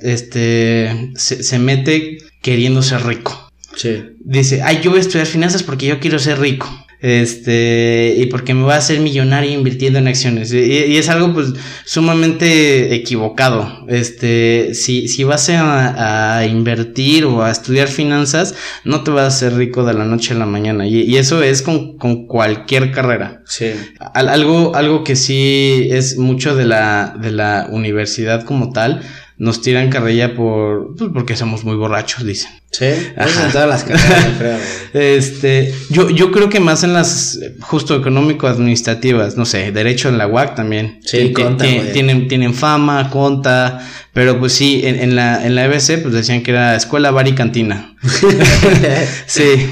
este, se, se mete queriendo ser rico. Sí. Dice, ay, yo voy a estudiar finanzas porque yo quiero ser rico. Este, y porque me voy a hacer millonario invirtiendo en acciones. Y, y es algo, pues, sumamente equivocado. Este, si, si vas a, a invertir o a estudiar finanzas, no te vas a hacer rico de la noche a la mañana. Y, y eso es con, con cualquier carrera. Sí. Al- algo, algo que sí es mucho de la, de la universidad como tal, nos tiran carrilla por, pues porque somos muy borrachos, dicen. Sí. Eso en todas las carreras. Este, yo, yo creo que más en las justo económico-administrativas, no sé, derecho en la UAC también. Sí, conta, tienen, tienen fama, conta, pero pues sí, en, en la, en la EBC pues decían que era escuela, bar y cantina. Sí,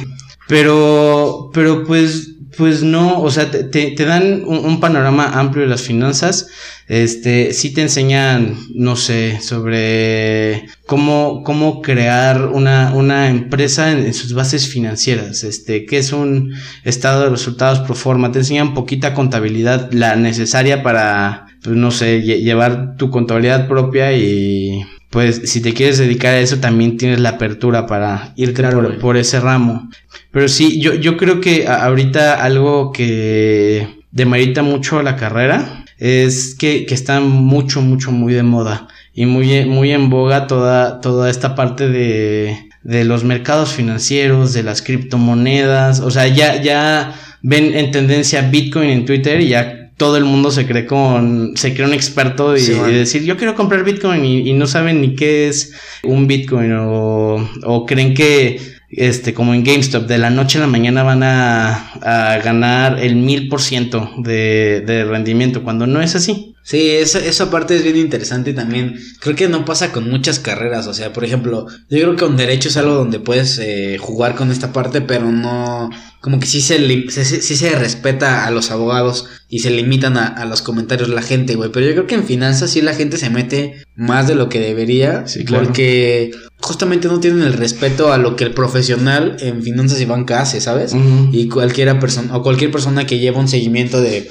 pero, pero pues, pues no, o sea, te dan un, un panorama amplio de las finanzas, este, sí te enseñan, no sé, sobre cómo, cómo crear una, una empresa en, en sus bases financieras, este, qué es un estado de resultados pro forma, te enseñan poquita contabilidad, la necesaria para, pues no sé, lle- llevar tu contabilidad propia y pues si te quieres dedicar a eso también tienes la apertura para ir Claro, por, por ese ramo. Pero sí, yo, yo creo que ahorita algo que demerita mucho la carrera es que, que está mucho, mucho, muy de moda y muy, muy en boga toda, toda esta parte de, de los mercados financieros, de las criptomonedas, o sea, ya, ya ven en tendencia Bitcoin en Twitter y ya todo el mundo se cree con, se cree un experto y, Sí, man. y decir yo quiero comprar Bitcoin y, y no saben ni qué es un Bitcoin o, o creen que este, como en GameStop, de la noche a la mañana van a, a ganar el mil por ciento de de rendimiento, cuando no es así. Sí, esa, esa parte es bien interesante también creo que no pasa con muchas carreras, o sea, por ejemplo, yo creo que con derecho es algo donde puedes eh, jugar con esta parte, pero no, como que sí se, se- sí se respeta a los abogados y se limitan a, a los comentarios la gente, güey, pero yo creo que en finanzas sí la gente se mete más de lo que debería, Sí, claro. porque justamente no tienen el respeto a lo que el profesional en finanzas y banca hace, ¿sabes? Y cualquiera persona o cualquier persona que lleva un seguimiento de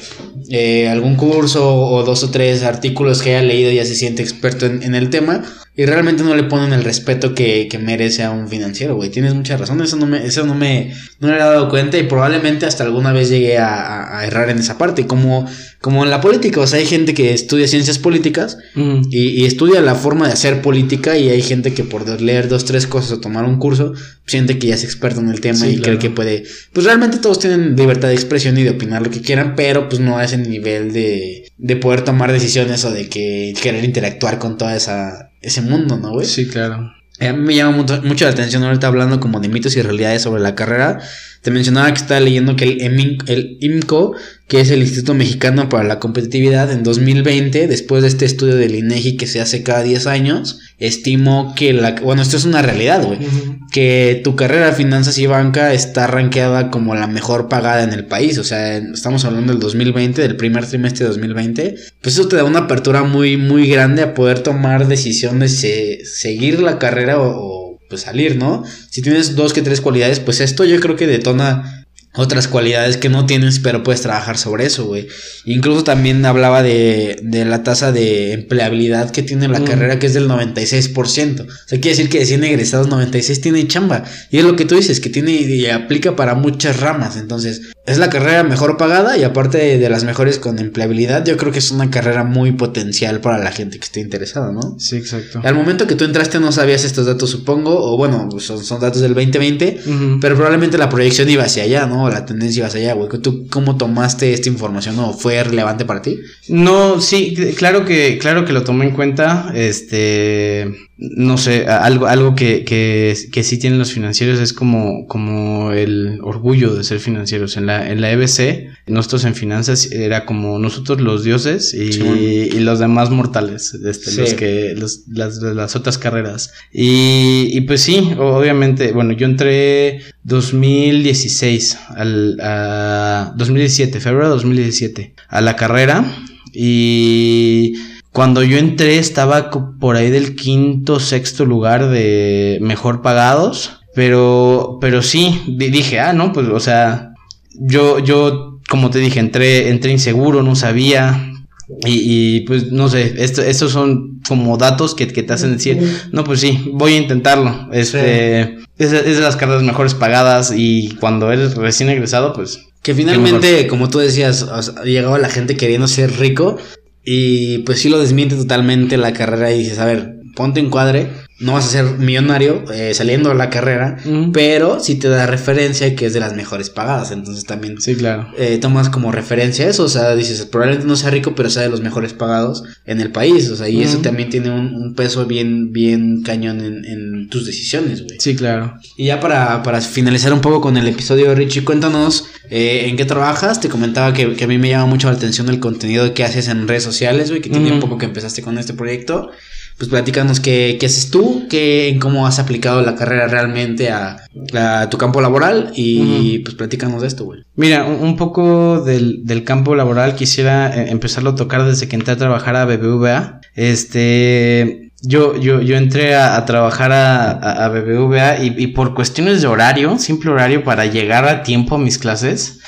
eh, algún curso o dos o tres artículos que haya leído ya se siente experto en, en el tema y realmente no le ponen el respeto que, que merece a un financiero, güey. Tienes mucha razón, eso no me, eso no me, no me había dado cuenta y probablemente hasta alguna vez llegué a, a- a errar en esa parte, como, como en la política, o sea, hay gente que estudia ciencias políticas Ujú. y, y estudia la forma de hacer política y hay gente que por leer dos, tres cosas o tomar un curso siente que ya es experto en el tema Sí, y cree que puede... Pues realmente todos tienen libertad de expresión y de opinar lo que quieran, pero pues no a ese nivel de, de poder tomar decisiones o de que querer interactuar con toda esa ese mundo, ¿no, güey? Sí, claro. Eh, A mí me llama mucho, mucho la atención ahorita hablando como de mitos y realidades sobre la carrera. Te mencionaba que estaba leyendo que el, EMIN- el IMCO, que es el Instituto Mexicano para la Competitividad, en 2020, después de este estudio del INEGI que se hace cada 10 años, estimó que la... Bueno, esto es una realidad, güey. Que tu carrera de finanzas y banca está rankeada como la mejor pagada en el país. O sea, estamos hablando del 2020, del primer trimestre de 2020. Pues eso te da una apertura muy, muy grande a poder tomar decisiones, de seguir la carrera o, o, pues salir, ¿no? Si tienes dos que tres cualidades, pues esto yo creo que detona otras cualidades que no tienes, pero puedes trabajar sobre eso, güey. Incluso también hablaba de, de la tasa de empleabilidad que tiene la Mm. carrera, que es del 96%. O sea, quiere decir que de 100 egresados, 96 tiene chamba. Y es lo que tú dices, que tiene y aplica para muchas ramas. Entonces, es la carrera mejor pagada y aparte de, las mejores con empleabilidad, yo creo que es una carrera muy potencial para la gente que esté interesada, ¿no? Sí, exacto. Al momento que tú entraste no sabías estos datos, supongo, o bueno, son, son datos del 2020, Ujú. pero probablemente la proyección iba hacia allá, ¿no? La tendencia iba hacia allá, güey. ¿Tú cómo tomaste esta información o fue relevante para ti? No, sí, claro que, claro que lo tomé en cuenta. Este, no sé, algo, algo que, que, que sí tienen los financieros es como, como el orgullo de ser financieros. En la, en la EBC, nosotros en finanzas era como nosotros los dioses y, los demás mortales, este, Sí. los que, los, las, las otras carreras. Y, y pues sí, obviamente, bueno, yo entré 2016 al, a 2017, febrero de 2017, a la carrera. Y cuando yo entré estaba por ahí del quinto, sexto lugar de mejor pagados. Pero, pero sí, di- dije, ah, no, pues, o sea, yo, yo, como te dije, entré, entré inseguro, no sabía. Y, y, pues no sé, esto, estos son como datos que, que te hacen decir, no, pues sí, voy a intentarlo. Este, es, es de las carreras mejores pagadas y cuando eres recién egresado, pues Que finalmente, como tú decías, o sea, llegaba la gente queriendo ser rico y pues sí lo desmiente totalmente la carrera y dices, a ver, ponte en cuadre, no vas a ser millonario eh, saliendo de la carrera, pero sí te da referencia que es de las mejores pagadas, entonces también sí, claro. eh, tomas como referencia eso, o sea, dices, probablemente no sea rico, pero sea de los mejores pagados en el país, o sea, y eso también tiene un, un peso bien, bien cañón en, en tus decisiones, güey. Sí, claro. Y ya para, para finalizar un poco con el episodio, Richie, cuéntanos eh, en qué trabajas. Te comentaba que, que a mí me llama mucho la atención el contenido que haces en redes sociales, güey, que tiene un poco que empezaste con este proyecto. Pues platícanos qué, qué haces tú, qué, cómo has aplicado la carrera realmente a, a tu campo laboral y pues platícanos de esto, güey. Mira, un, poco del, del campo laboral quisiera eh, empezarlo a tocar desde que entré a trabajar a BBVA. Este, yo, yo, yo entré a, a trabajar a, a- a BBVA y, y por cuestiones de horario, simple horario para llegar a tiempo a mis clases.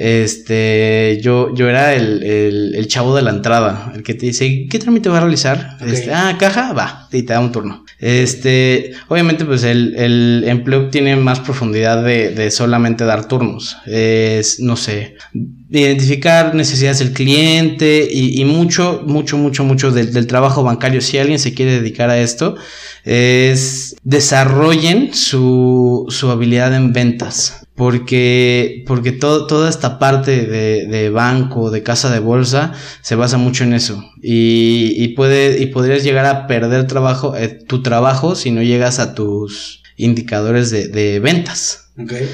Este, yo, yo era el, el, el chavo de la entrada, el que te dice, ¿qué trámite va a realizar? Este, ah, caja, va, y te da un turno. Este, obviamente, pues el, el empleo tiene más profundidad de, de solamente dar turnos. Es, no sé, identificar necesidades del cliente y, y mucho, mucho, mucho, mucho del, del trabajo bancario. Si alguien se quiere dedicar a esto, es desarrollen su, su habilidad en ventas. Porque, porque todo, toda esta parte de, de, banco, de casa de bolsa, se basa mucho en eso. Y, y, puede, y podrías llegar a perder trabajo, eh, tu trabajo si no llegas a tus indicadores de, de ventas. Okay.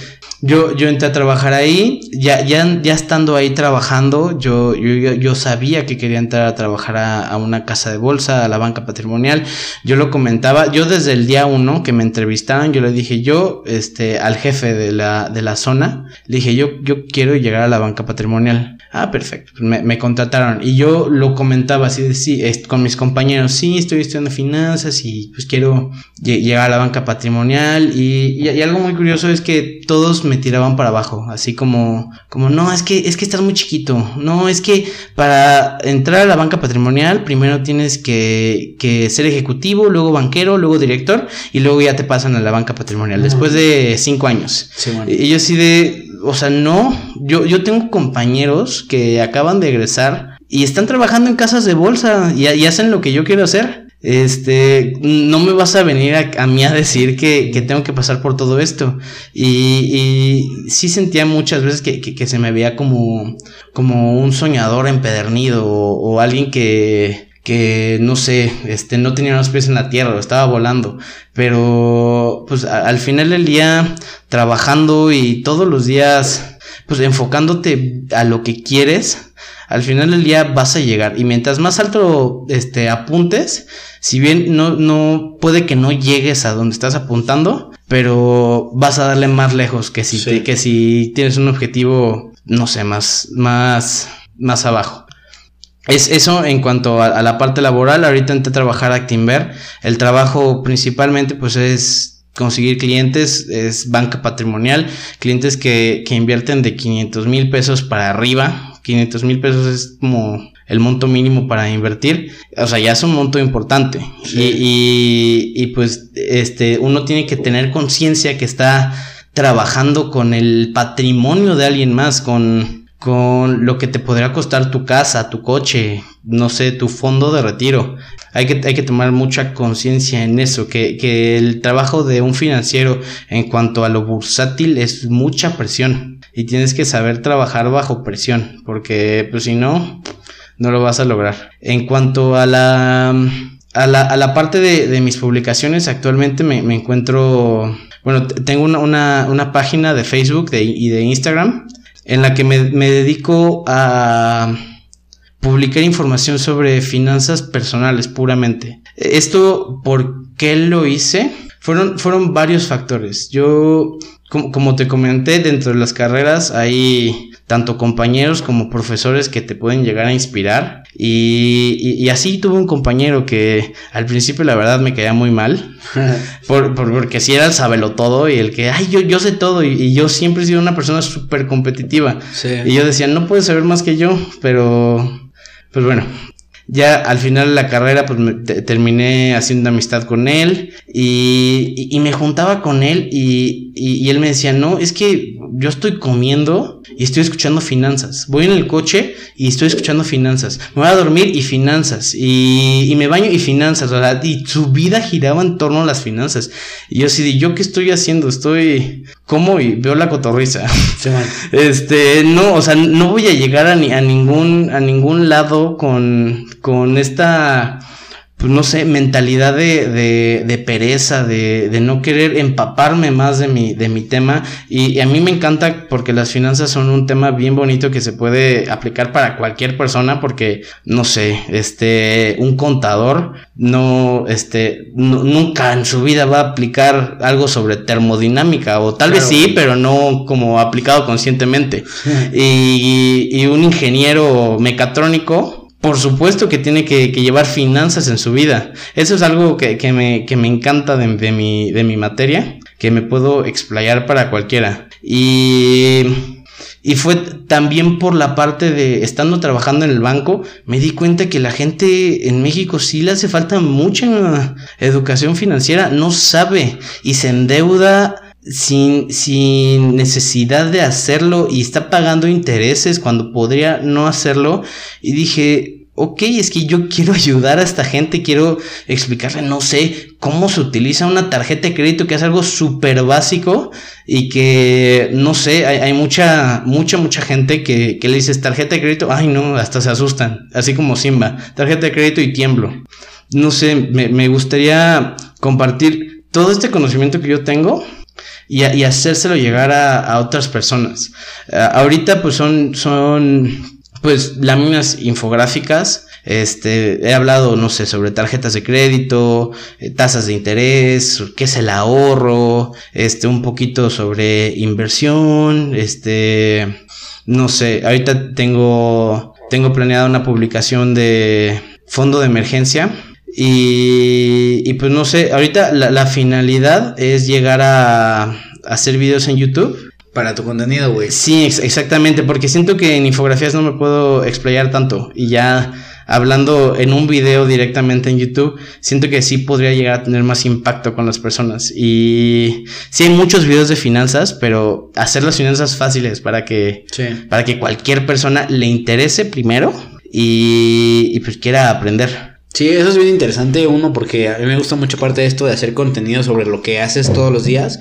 Yo, yo entré a trabajar ahí, ya, ya, ya estando ahí trabajando, yo, yo, yo sabía que quería entrar a trabajar a, a, una casa de bolsa, a la banca patrimonial. Yo lo comentaba, yo desde el día uno que me entrevistaron, yo le dije, yo, este, al jefe de la, de la zona, le dije, yo, yo quiero llegar a la banca patrimonial. Ah, perfecto, me, me contrataron. Y yo lo comentaba así de sí, con mis compañeros, sí, estoy estudiando finanzas y pues quiero llegar a la banca patrimonial. Y, y, y algo muy curioso es que todos me tiraban para abajo, así como, como, no, es que, es que estás muy chiquito, no, es que para entrar a la banca patrimonial primero tienes que, que ser ejecutivo, luego banquero, luego director y luego ya te pasan a la banca patrimonial, después de cinco años. Sí, bueno. Y yo así de, o sea, no, yo, yo tengo compañeros que acaban de egresar y están trabajando en casas de bolsa y, hacen lo que yo quiero hacer. Este, no me vas a venir a, mí a decir que, que, tengo que pasar por todo esto. Y, y sí sentía muchas veces que, que, que, se me veía como, como un soñador empedernido o alguien que, que no sé, este, no tenía los pies en la tierra, estaba volando, pero pues a, al final del día trabajando y todos los días pues enfocándote a lo que quieres, al final del día vas a llegar y mientras más alto este apuntes, si bien no no puede que no llegues a donde estás apuntando, pero vas a darle más lejos que si Sí. te- que si tienes un objetivo no sé, más más más abajo. Es eso en cuanto a, a la parte laboral. Ahorita entré a trabajar a Actinver. El trabajo principalmente pues es conseguir clientes, es banca patrimonial, clientes que, que invierten de 500 mil pesos para arriba. 500 mil pesos es como el monto mínimo para invertir. O sea, ya es un monto importante. Sí. Y, y, y pues este, uno tiene que tener conciencia que está trabajando con el patrimonio de alguien más, con con lo que te podría costar tu casa, tu coche, no sé, tu fondo de retiro. Hay que, hay que tomar mucha conciencia en eso, que, que el trabajo de un financiero en cuanto a lo bursátil es mucha presión y tienes que saber trabajar bajo presión, porque pues si no, no lo vas a lograr. En cuanto a la, a la, a la parte de, mis publicaciones, actualmente me, me encuentro, bueno, tengo una, una, una página de Facebook de- y de Instagram en la que me, dedico a publicar información sobre finanzas personales puramente. Esto, ¿por qué lo hice? Fueron, fueron varios factores. Yo, como, como te comenté, dentro de las carreras hay tanto compañeros como profesores que te pueden llegar a inspirar. Y, y, y así tuve un compañero que al principio la verdad me caía muy mal. Por, por- porque si era el sabelo todo y el que, ay, yo, yo sé todo. Y, y yo siempre he sido una persona súper competitiva. Sí. Y yo decía, no puedes saber más que yo, pero pues bueno, ya al final de la carrera pues me- te- terminé haciendo amistad con él y, y- y me juntaba con él y, y- y él me decía, no, es que yo estoy comiendo y estoy escuchando finanzas. Voy en el coche y estoy escuchando finanzas. Me voy a dormir y finanzas. Y, y me baño y finanzas. sea, y su vida giraba en torno a las finanzas. Y yo así de, ¿yo qué estoy haciendo? Estoy como y veo la cotorriza. Sí. Este, no, o sea, no voy a llegar a, ni, a ningún, a ningún lado con, con esta, pues no sé, mentalidad de, de, de pereza, de, de no querer empaparme más de mi, de mi tema. Y, y a mí me encanta porque las finanzas son un tema bien bonito que se puede aplicar para cualquier persona porque, no sé, este, un contador no, este, nu- nunca en su vida va a aplicar algo sobre termodinámica o tal vez sí, pero no como aplicado conscientemente. Y, y un ingeniero mecatrónico, por supuesto que tiene que, llevar finanzas en su vida. Eso es algo que, me, encanta de, de mi, de mi materia, que me puedo explayar para cualquiera. Y, y fue también por la parte de, estando trabajando en el banco, me di cuenta que la gente en México sí le hace falta mucha educación financiera, no sabe y se endeuda sin, sin necesidad de hacerlo y está pagando intereses cuando podría no hacerlo. Y dije, ok, es que yo quiero ayudar a esta gente, quiero explicarle, no sé, cómo se utiliza una tarjeta de crédito, que es algo súper básico y que, no sé, hay, hay, mucha, mucha, mucha gente que, que le dices tarjeta de crédito, ay no, hasta se asustan, así como Simba, tarjeta de crédito y tiemblo. No sé, me, me gustaría compartir todo este conocimiento que yo tengo y, y hacérselo llegar a, otras personas. Uh, ahorita pues son, son pues láminas infográficas. Este, he hablado, no sé, sobre tarjetas de crédito, eh, tasas de interés, qué es el ahorro, este, un poquito sobre inversión, este, no sé, ahorita tengo, tengo planeada una publicación de fondo de emergencia. Y, y pues no sé, ahorita la, la finalidad es llegar a, a hacer videos en YouTube para tu contenido, güey. Sí, ex exactamente, porque siento que en infografías no me puedo explayar tanto y ya hablando en un video directamente en YouTube, siento que sí podría llegar a tener más impacto con las personas. Y sí hay muchos videos de finanzas, pero hacer las finanzas fáciles para que, sí. para que cualquier persona le interese primero y, y pues quiera aprender. Sí, eso es bien interesante, uno, porque a mí me gusta mucho parte de esto de hacer contenido sobre lo que haces todos los días.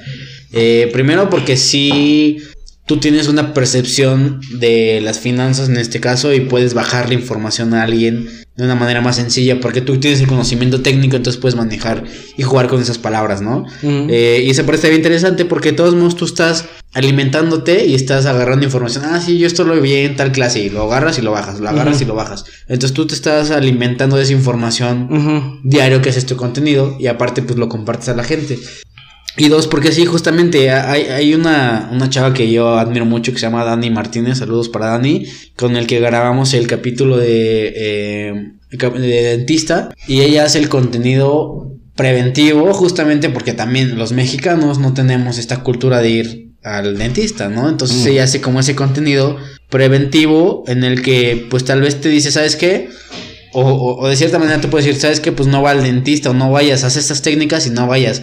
Eh, primero porque sí tú tienes una percepción de las finanzas en este caso y puedes bajar la información a alguien de una manera más sencilla porque tú tienes el conocimiento técnico entonces puedes manejar y jugar con esas palabras, ¿no? Uh -huh. eh, y esa parte bien interesante porque de todos modos tú estás alimentándote y estás agarrando información. Ah, sí, yo esto lo vi en tal clase y lo agarras y lo bajas, lo agarras uh -huh. y lo bajas. Entonces tú te estás alimentando de esa información uh -huh. diario que es tu contenido y aparte pues lo compartes a la gente. Y dos, porque sí, justamente hay, hay una, una chava que yo admiro mucho que se llama Dani Martínez, saludos para Dani, con el que grabamos el capítulo de, eh, de dentista y ella hace el contenido preventivo justamente porque también los mexicanos no tenemos esta cultura de ir al dentista, ¿no? Entonces mm. ella hace como ese contenido preventivo en el que pues tal vez te dice, ¿sabes qué? O, o, o, de cierta manera te puedes decir, ¿sabes qué? Pues no va al dentista o no vayas, haz estas técnicas y no vayas.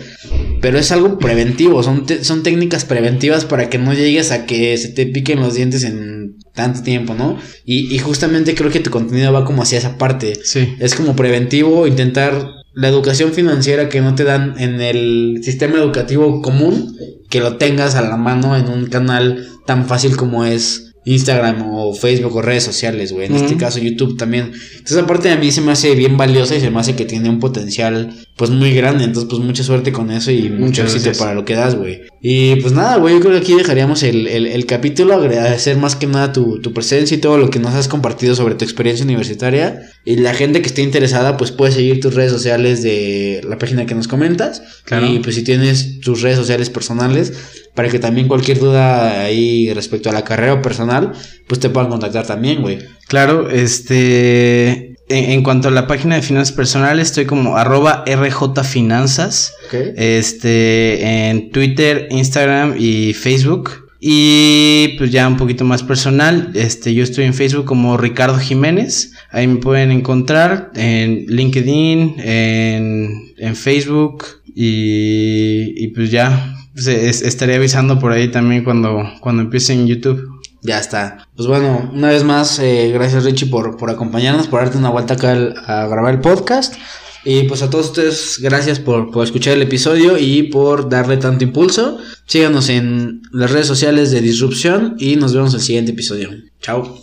Pero es algo preventivo, son, son técnicas preventivas para que no llegues a que se te piquen los dientes en tanto tiempo, ¿no? Y, y justamente creo que tu contenido va como hacia esa parte. Sí. Es como preventivo, intentar la educación financiera que no te dan en el sistema educativo común, que lo tengas a la mano en un canal tan fácil como es Instagram o Facebook o redes sociales, güey. En uh -huh. este caso YouTube también. Entonces, aparte de a mí se me hace bien valiosa y se me hace que tiene un potencial, pues muy grande. Entonces, pues mucha suerte con eso y mucho éxito para lo que das, güey. Y pues nada, güey, yo creo que aquí dejaríamos el, el, el capítulo. Agradecer más que nada tu, tu, presencia y todo lo que nos has compartido sobre tu experiencia universitaria. Y la gente que esté interesada, pues puede seguir tus redes sociales de la página que nos comentas. Claro. Y pues si tienes tus redes sociales personales para que también cualquier duda ahí respecto a la carrera o personal, pues te puedan contactar también, güey. Claro, este... En, en, cuanto a la página de finanzas personales, estoy como arroba rjfinanzas. Okay. Este, en Twitter, Instagram y Facebook. Y pues ya un poquito más personal, este, yo estoy en Facebook como Ricardo Jiménez. Ahí me pueden encontrar en LinkedIn, en, en Facebook. Y, y pues ya, pues estaré avisando por ahí también cuando, cuando empiece en YouTube. Ya está. Pues bueno, una vez más, eh, gracias Richie por, por acompañarnos, por darte una vuelta acá a grabar el podcast. Y pues a todos ustedes, gracias por, por, escuchar el episodio y por darle tanto impulso. Síganos en las redes sociales de Disrupción y nos vemos en el siguiente episodio. Chao.